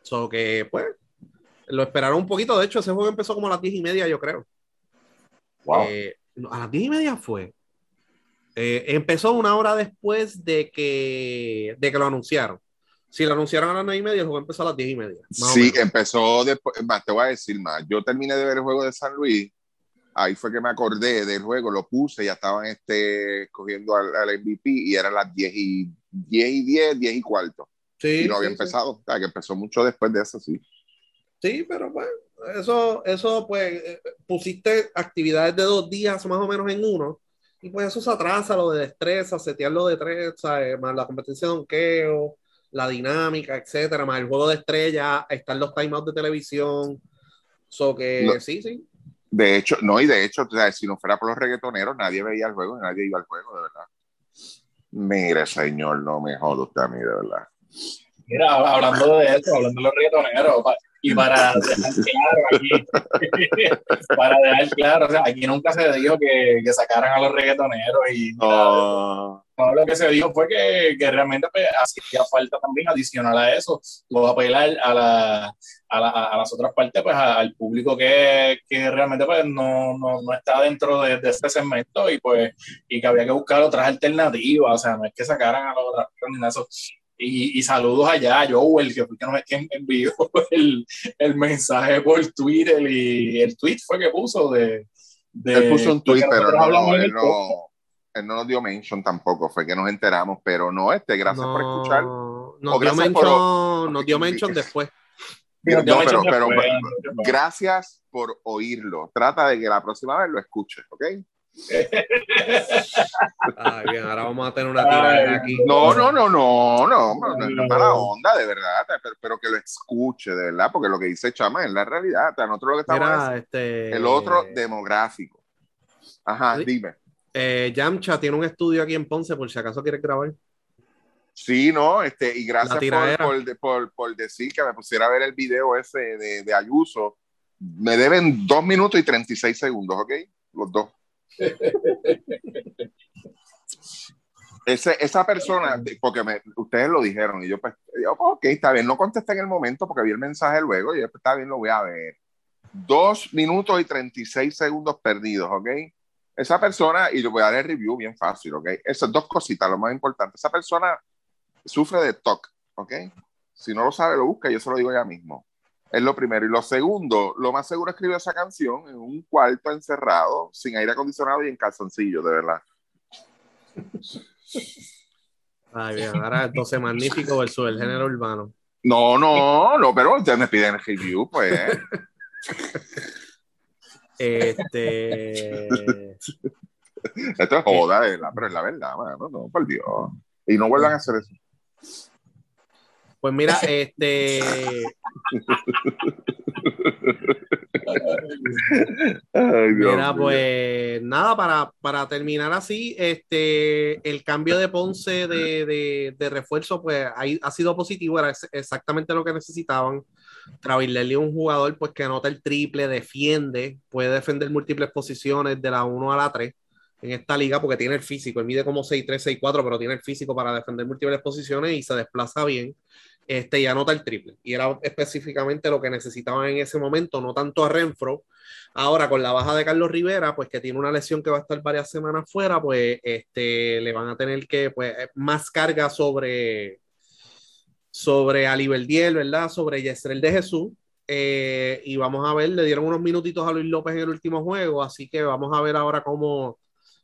So que, pues, lo esperaron un poquito. De hecho, ese juego empezó como a las diez y media, yo creo. Wow. Eh, a las diez y media fue. Eh, empezó una hora después de que, de que lo anunciaron. Si lo anunciaron a las nueve y media, el juego empezó a las diez y media. Sí, empezó después, más te voy a decir más. Yo terminé de ver el juego de San Luis, ahí fue que me acordé del juego, lo puse, ya estaban este, cogiendo al, al MVP y eran las diez y, diez y diez, diez y cuarto. Sí, y no había sí, empezado, o sea, que empezó mucho después de eso, sí. Sí, pero bueno, eso, eso pues eh, pusiste actividades de dos días más o menos en uno. Y pues eso se atrasa, lo de destreza, setearlo de tres, ¿sabes? más la competencia de donqueo, la dinámica, etcétera, más el juego de estrella, están los timeouts de televisión. So que No. sí, sí. De hecho, no, y de hecho, o sea, si no fuera por los reggaetoneros, nadie veía el juego, nadie iba al juego, de verdad. Mire, señor, no me usted a mí, de verdad. Mira, hablando de eso, hablando de los reggaetoneros, y para dejar claro aquí, para dejar claro, o sea, aquí nunca se dijo que, que sacaran a los reggaetoneros y No. no, lo que se dijo fue que, que realmente pues, hacía falta también adicional a eso, apelar a, la, a, la- a las otras partes, pues a- al público que, que realmente pues no, no, no está dentro de, de este segmento y pues y que había que buscar otras alternativas, o sea, no es que sacaran a los otras ni nada eso. Y, y saludos allá a Joel, que fue que nos envió el, el mensaje por Twitter y el tweet fue que puso de... de Él puso un tweet, pero no, él no, él no nos dio mention tampoco, fue que nos enteramos, pero no, este, gracias por escuchar. Nos O dio por- mention, nos dio mention después. No, pero- Gracias por oírlo. Trata de que la próxima vez lo escuches, ¿ok? Ay, bien, ahora vamos a tener una tirada aquí. No, no, no, no, no, no, no, no es mala onda, de verdad, pero, pero que lo escuche, de verdad, porque lo que dice Chama es la realidad. O sea, nosotros lo que estamos Mira, es este. el otro demográfico. Ajá, Sí. dime. eh, Yamcha tiene un estudio aquí en Ponce, por si acaso quieres grabar. Sí, no, este, y gracias por, por, por, por decir que me pusiera a ver el video ese de, de Ayuso. Me deben dos minutos y 36 segundos, ¿ok? Los dos. Ese, esa persona, porque me- ustedes lo dijeron, y yo, pues, yo, ok, está bien, no contesté en el momento porque vi el mensaje luego, y yo, pues, está bien, lo voy a ver. Dos minutos y 36 segundos perdidos, ¿ok? Esa persona, y le voy a dar el review bien fácil, ¿ok? Esas dos cositas, lo más importante. Esa persona sufre de TOC, ¿ok? Si no lo sabe, lo busca, yo se lo digo ya mismo. Es lo primero. Y lo segundo, lo más seguro escribió esa canción en un cuarto encerrado, sin aire acondicionado y en calzoncillo, de verdad. Ay, bien, ahora entonces magnífico versus el género urbano. No, no, no, pero ustedes me piden el review, pues. Este. Esto es joda, pero es la verdad, mano, no, por Dios. Y no vuelvan a hacer eso. Pues mira, este. Ay, Dios Mira, pues nada, para, para terminar así, este, el cambio de Ponce de, de, de refuerzo, pues ahí ha sido positivo, era ex- exactamente lo que necesitaban. Travis Lely es un jugador pues que anota el triple, defiende, puede defender múltiples posiciones de la 1 a la 3 en esta liga porque tiene el físico, él mide como 6'3, 6'4, pero tiene el físico para defender múltiples posiciones y se desplaza bien este, y anota el triple. Y era específicamente lo que necesitaban en ese momento, no tanto a Renfro. Ahora, con la baja de Carlos Rivera, pues que tiene una lesión que va a estar varias semanas fuera, pues este, le van a tener que, pues, más carga sobre, sobre Ali Verdiel, ¿verdad? Sobre Yesrel de Jesús. Eh, y vamos a ver, le dieron unos minutitos a Luis López en el último juego, así que vamos a ver ahora cómo,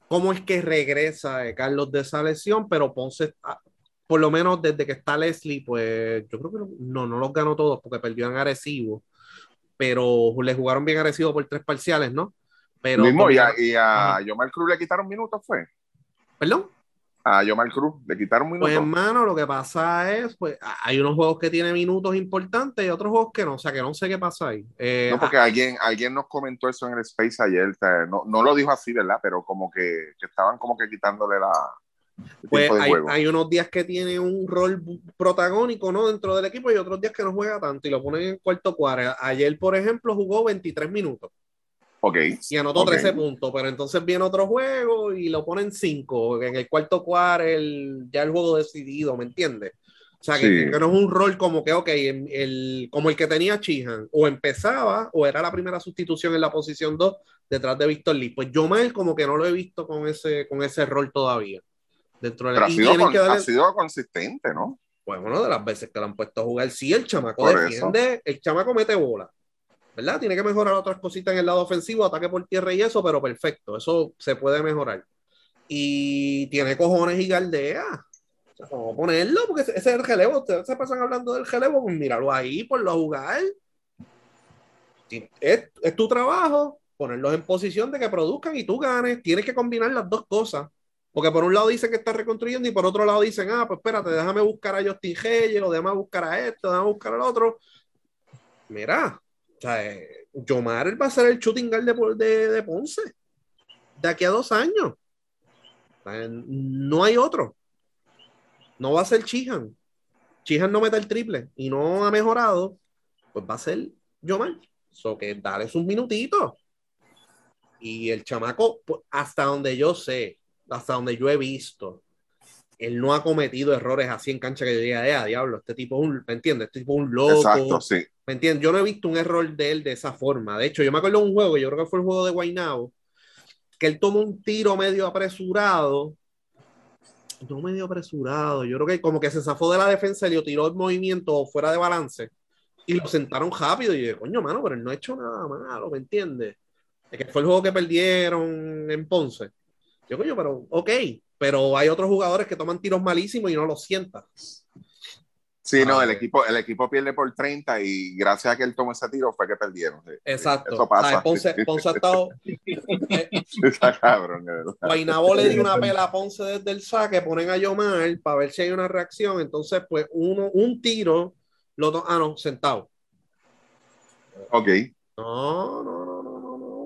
cómo es que regresa eh, Carlos de esa lesión, pero Ponce, por lo menos desde que está Leslie, pues yo creo que no, no, los ganó todos porque perdió en Arecibo, pero le jugaron bien Arecibo por tres parciales, ¿no? Pero Mismo, y a, y a. Yomar Cruz le quitaron minutos, ¿fue? ¿Perdón? A Yomar Cruz le quitaron minutos. Pues hermano, lo que pasa es, pues hay unos juegos que tienen minutos importantes y otros juegos que no, o sea que no sé qué pasa ahí. Eh, No, porque alguien, alguien nos comentó eso en el Space ayer, no, no lo dijo así, ¿verdad? Pero como que, que estaban como que quitándole la Pues hay, unos días que tiene un rol protagónico, ¿no? Dentro del equipo y otros días que no juega tanto y lo ponen en cuarto cuadro. Ayer, por ejemplo, jugó 23 minutos Ok. y anotó ok. 13 puntos, pero entonces viene otro juego y lo ponen 5. En el cuarto cuadro, el, ya el juego decidido, ¿me entiendes? O sea, que, no es un rol como que, ok, el, como el que tenía Chihan, o empezaba o era la primera sustitución en la posición 2 detrás de Víctor Lee. Pues yo mal como que no lo he visto con ese, con ese rol todavía. Dentro de Pero ha, sido, consistente, ¿no? Pues bueno, de las veces que lo han puesto a jugar, sí, el chamaco defiende, el chamaco mete bola. ¿Verdad? Tiene que mejorar otras cositas en el lado ofensivo, ataque por tierra y eso, pero perfecto, eso se puede mejorar. Y tiene cojones y galdea vamos a ponerlo, porque ese es el relevo. Ustedes se pasan hablando del relevo, pues míralo ahí, por lo jugar. Es, es, tu trabajo ponerlos en posición de que produzcan y tú ganes. Tienes que combinar las dos cosas. Porque por un lado dicen que está reconstruyendo y por otro lado dicen, ah, pues espérate, déjame buscar a Justin Hayes o déjame buscar a esto, déjame buscar al otro. Mira, o sea, eh, Yomar va a ser el shooting guard de, de, de Ponce de aquí a dos años. no hay otro no va a ser Chihan. Chihan no mete el triple y no ha mejorado, pues va a ser Yomar. So que dale sus minutitos. Y el chamaco, pues, hasta donde yo sé, hasta donde yo he visto, él no ha cometido errores así en cancha que yo diga, eh, diablo, este tipo es un, ¿me entiendes? Este tipo es un loco. Exacto, sí. ¿Me entiendes? Yo no he visto un error de él de esa forma. De hecho, yo me acuerdo de un juego, yo creo que fue el juego de Guaynabo, que él tomó un tiro medio apresurado no medio apresurado. Yo creo que como que se zafó de la defensa y le tiró el movimiento fuera de balance y lo sentaron rápido. Y yo, coño, mano, pero él no ha hecho nada malo, ¿me entiendes? Es que fue el juego que perdieron en Ponce. Yo, coño, pero ok, pero hay otros jugadores que toman tiros malísimos y no lo sientan. Sí, no, el equipo, el equipo pierde por 30 y gracias a que él tomó ese tiro fue que perdieron. Exacto. Eso pasa. Ponce, Ponce ha estado. Está cabrón, Guaynabo le dio una pela a Ponce desde el saque, ponen a Yomar para ver si hay una reacción. Entonces, pues, uno, un tiro, lo ah, no, sentado. Ok. No, no, no.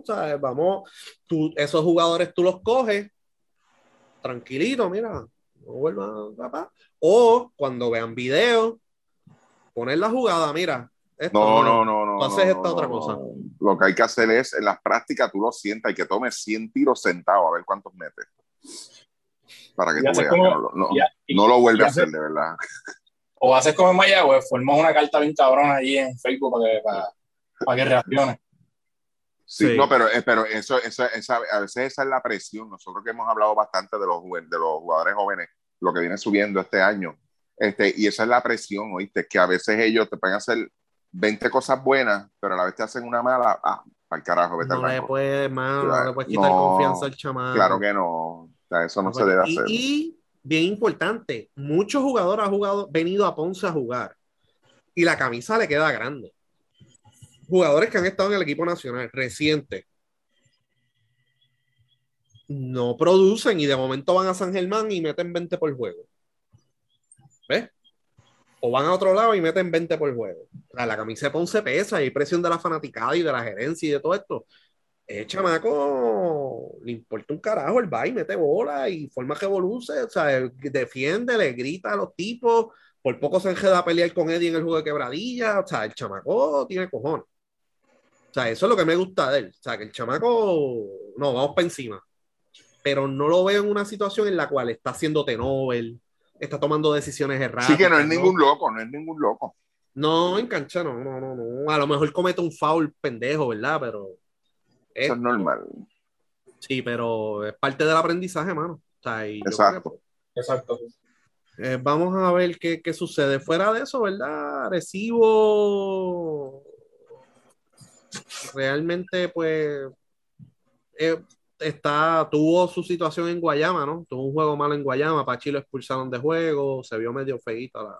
O sea, vamos, tú, esos jugadores tú los coges, tranquilito, mira, no vuelvas, papá o cuando vean videos, poner la jugada, mira. no, no, no, no. haces esta otra cosa. Lo que hay que hacer es, en las prácticas, tú lo sientas y que tomes 100 tiros sentados a ver cuántos metes. Para que tú veas. no, lo vuelves a hacer, de verdad. O haces como en Mayagüez, formas una carta bien cabrona ahí en Facebook para que, para, que reaccione. Sí, no, pero, eh, pero eso, esa, a veces esa es la presión. Nosotros que hemos hablado bastante de los, de los jugadores jóvenes lo que viene subiendo este año. Este, y esa es la presión, ¿oíste? Que a veces ellos te pueden hacer 20 cosas buenas, pero a la vez te hacen una mala. Ah, para el carajo, vete no le puedes, no le puedes quitar confianza al chamán. Claro que no. O sea, eso no, se debe hacer. Y bien importante, muchos jugadores han jugado, venido a Ponce a jugar y la camisa le queda grande. Jugadores que han estado en el equipo nacional reciente no producen y de momento van a San Germán y meten 20 por juego. ¿Ves? O van a otro lado y meten 20 por juego. la camisa de Ponce pesa y hay presión de la fanaticada y de la gerencia y de todo esto. El chamaco le importa un carajo, el va y mete bola y forma que evoluce, o sea, defiende, le grita a los tipos, por poco se enjeda a pelear con Eddie en el juego de quebradilla, o sea, el chamaco tiene cojones. O sea, eso es lo que me gusta de él. O sea, que el chamaco, no, vamos para encima pero no lo veo en una situación en la cual está haciendo Nobel, está tomando decisiones erradas. Sí, que no es ningún loco, no es ningún loco. No, en cancha no, no, no, no. A lo mejor comete un foul pendejo, ¿verdad? Pero. Eso es normal. Sí, pero es parte del aprendizaje, mano. Exacto. Exacto. Eh, vamos a ver qué, qué, sucede. Fuera de eso, ¿verdad? Recibo. Realmente, pues. Eh, está, tuvo su situación en Guayama, ¿no? Tuvo un juego malo en Guayama, Pachi lo expulsaron de juego, se vio medio feíta la,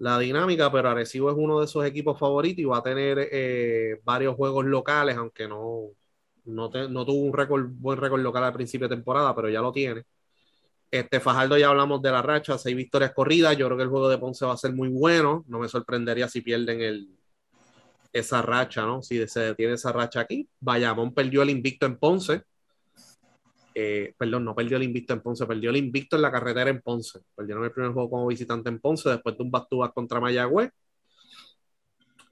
la dinámica, pero Arecibo es uno de esos equipos favoritos y va a tener eh, varios juegos locales, aunque no, no, tuvo un récord, buen récord local al principio de temporada, pero ya lo tiene. Este Fajardo ya hablamos de la racha, seis victorias corridas. Yo creo que el juego de Ponce va a ser muy bueno. No me sorprendería si pierden el, esa racha, ¿no? Si se detiene esa racha aquí. Bayamón perdió el invicto en Ponce. Eh, perdón, no perdió el invicto en Ponce, perdió el invicto en la carretera en Ponce. Perdieron el primer juego como visitante en Ponce después de un back contra Mayagüez.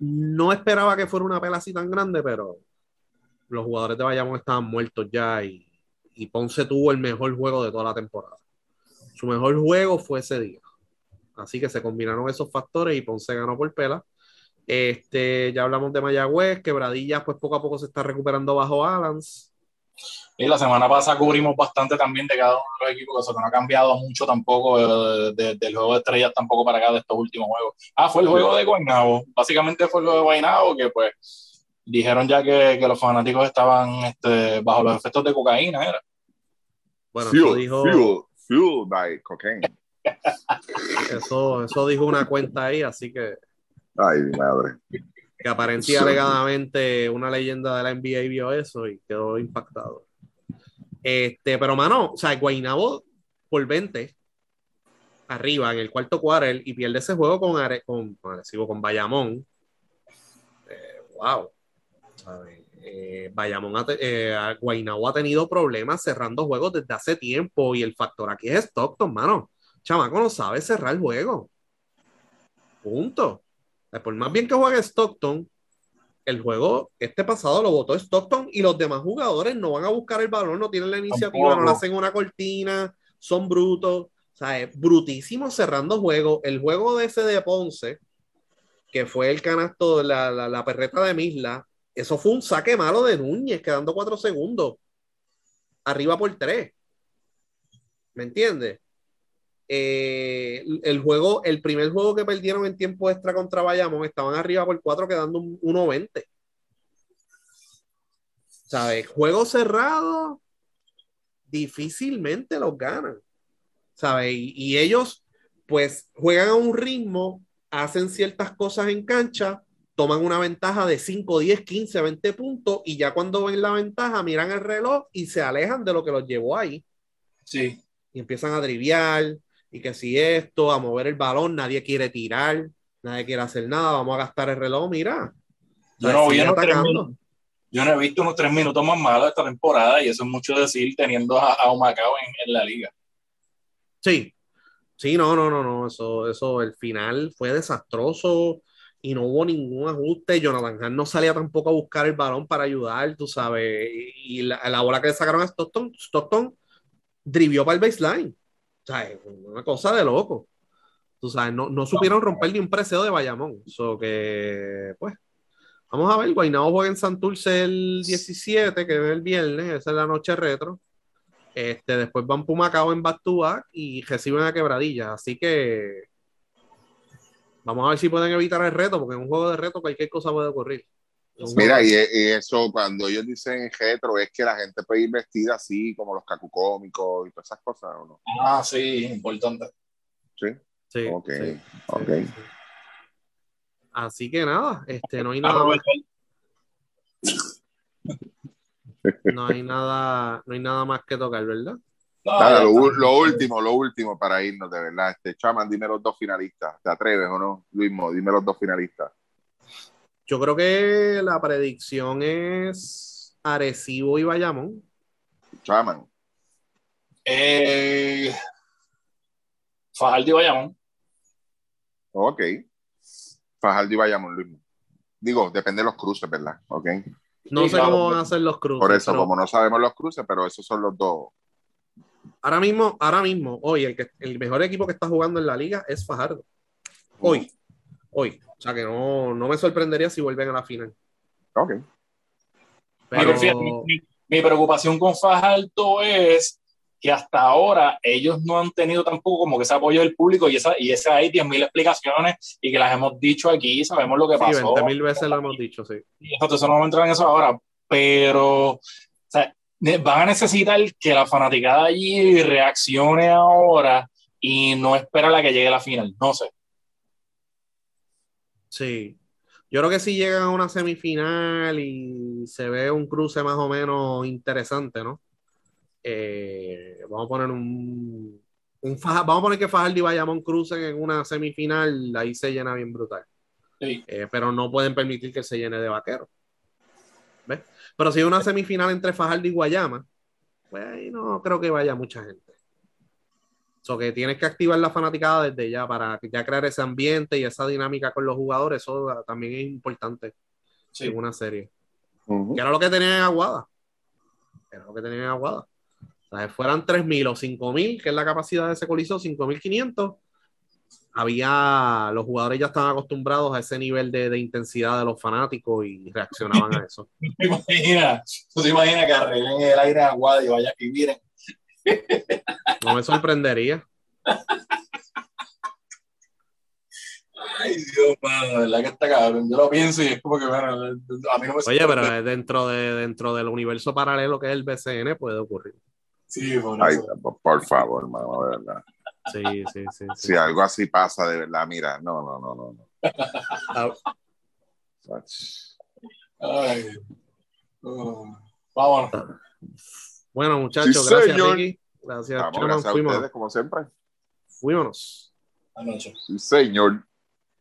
No esperaba que fuera una pela así tan grande, pero los jugadores de Bayamón estaban muertos ya y, Ponce tuvo el mejor juego de toda la temporada. Su mejor juego fue ese día. Así que se combinaron esos factores y Ponce ganó por pela. Este, ya hablamos de Mayagüez, Quebradillas, pues poco a poco se está recuperando bajo Alans. Y la semana pasada cubrimos bastante también de cada uno de los equipos, eso que no ha cambiado mucho tampoco eh, del juego de estrellas tampoco para acá de estos últimos juegos. Ah, fue el juego de Guaynabo. Básicamente fue el juego de Guaynabo que pues dijeron ya que, que los fanáticos estaban este, bajo los efectos de cocaína, ¿era? Bueno, eso dijo... Fuel, by cocaine. Eso, eso dijo una cuenta ahí, así que... Ay, mi madre que aparentemente alegadamente una leyenda de la NBA vio eso y quedó impactado. Este, pero mano, o sea, Guaynabo por 20 arriba en el cuarto quarter y pierde ese juego con, con, con Bayamón. Eh, wow. Eh, Bayamón ha, eh, ha tenido problemas cerrando juegos desde hace tiempo y el factor aquí es Stockton, mano. Chamaco no sabe cerrar el juego. Punto. Por más bien que juegue Stockton, el juego este pasado lo votó Stockton y los demás jugadores no van a buscar el balón, no tienen la iniciativa, no le hacen una cortina, son brutos. O sea, es brutísimo cerrando juego. El juego de ese de Ponce, que fue el canasto, la, la, la perreta de Misla, eso fue un saque malo de Núñez, quedando cuatro segundos. Arriba por tres. ¿Me entiendes? Eh, el juego, el primer juego que perdieron en tiempo extra contra Bayamón, estaban arriba por 4 quedando un 1.20. ¿Sabes? Juego cerrado, difícilmente los ganan. ¿Sabes? Y, ellos, pues, juegan a un ritmo, hacen ciertas cosas en cancha, toman una ventaja de 5, 10, 15, 20 puntos y ya cuando ven la ventaja miran el reloj y se alejan de lo que los llevó ahí. Sí. Y empiezan a driviar, y que si esto, a mover el balón, nadie quiere tirar, nadie quiere hacer nada, vamos a gastar el reloj, mira. Yo no, vi yo no he visto unos tres minutos más malos esta temporada y eso es mucho decir teniendo a, a Humacao en, en, la liga. Sí, sí, no, no, no, no, eso, eso, el final fue desastroso y no hubo ningún ajuste. Jonathan Hahn no salía tampoco a buscar el balón para ayudar, tú sabes, y, la, la, bola que le sacaron a Stockton, Stockton drivió para el baseline sea, una cosa de loco. Tú sabes, no, no supieron romper ni un preseo de Bayamón. So que, pues, vamos a ver. Guaynabo juega en Santurce el 17, que es el viernes, esa es la noche retro. Este, después van Pumacao en back y reciben a Quebradilla. Así que vamos a ver si pueden evitar el reto, porque en un juego de reto cualquier cosa puede ocurrir. Mira, y, eso cuando ellos dicen retro es que la gente puede ir vestida así, como los cacucómicos y todas esas cosas, ¿o no? Ah, sí, importante. Sí. Sí. Ok, sí, ok. Sí, así que nada, este, no hay nada más. No hay nada, no hay nada más que tocar, ¿verdad? Nada, lo, lo, último, lo último para irnos, de verdad. Este, Chaman, dime los dos finalistas. ¿Te atreves o no? Luismo, dime los dos finalistas. Yo creo que la predicción es Arecibo y Bayamón. Chaman. Eh, Fajardo y Bayamón. Ok. Fajardo y Bayamón, Luis. Digo, depende de los cruces, ¿verdad? Ok. No sé cómo van a ser los cruces. Por eso, como no sabemos los cruces, pero esos son los dos. Ahora mismo, ahora mismo, hoy, el, que, el mejor equipo que está jugando en la liga es Fajardo. Hoy. Hoy. O sea que no, no me sorprendería si vuelven a la final. Ok. Pero... Mi, mi, preocupación con Fajardo es que hasta ahora ellos no han tenido tampoco como que ese apoyo del público y esa, y esa hay 10.000 explicaciones y que las hemos dicho aquí, sabemos lo que pasó. Sí, 20.000 veces lo hemos dicho, sí. Y eso no vamos a entrar en eso ahora, pero o sea, van a necesitar que la fanaticada allí reaccione ahora y no espera a la que llegue la final, no sé. Sí. Yo creo que si llegan a una semifinal y se ve un cruce más o menos interesante, ¿no? Eh, vamos a poner un, un faja, vamos a poner que Fajardo y Bayamón crucen en una semifinal, ahí se llena bien brutal. Sí. Eh, pero no pueden permitir que se llene de vaqueros. ¿Ves? Pero si hay una semifinal entre Fajardo y Guayama, pues ahí no creo que vaya mucha gente. So que tienes que activar la fanaticada desde ya para ya crear ese ambiente y esa dinámica con los jugadores. Eso también es importante sí. en una serie. Uh -huh. Que era lo que tenían en Aguada. Era lo que tenían en Aguada. O sea, fueran 3.000 o 5.000, que es la capacidad de ese coliseo, 5.500. había, los jugadores ya estaban acostumbrados a ese nivel de, de intensidad de los fanáticos y reaccionaban a eso. ¿Tú te imaginas, tú te imaginas que arreglen el aire aguado y vaya a vivir No me sorprendería. Ay, Dios, mano, verdad que está cabrón. Yo lo pienso y es como que, bueno, a mí no me Oye, pero dentro, de, dentro del universo paralelo que es el BCN puede ocurrir. Sí, por, Ay, por favor, hermano, de verdad. Sí, sí, sí, sí. Si algo así pasa, de verdad, mira, no, no, no, no. no. Ay. Oh, vámonos. Bueno, muchachos, Sí, gracias, señor. Ricky. Gracias, Vamos, gracias a Fuimos. ustedes, como siempre. Fuímonos. Anoche. Sí, señor.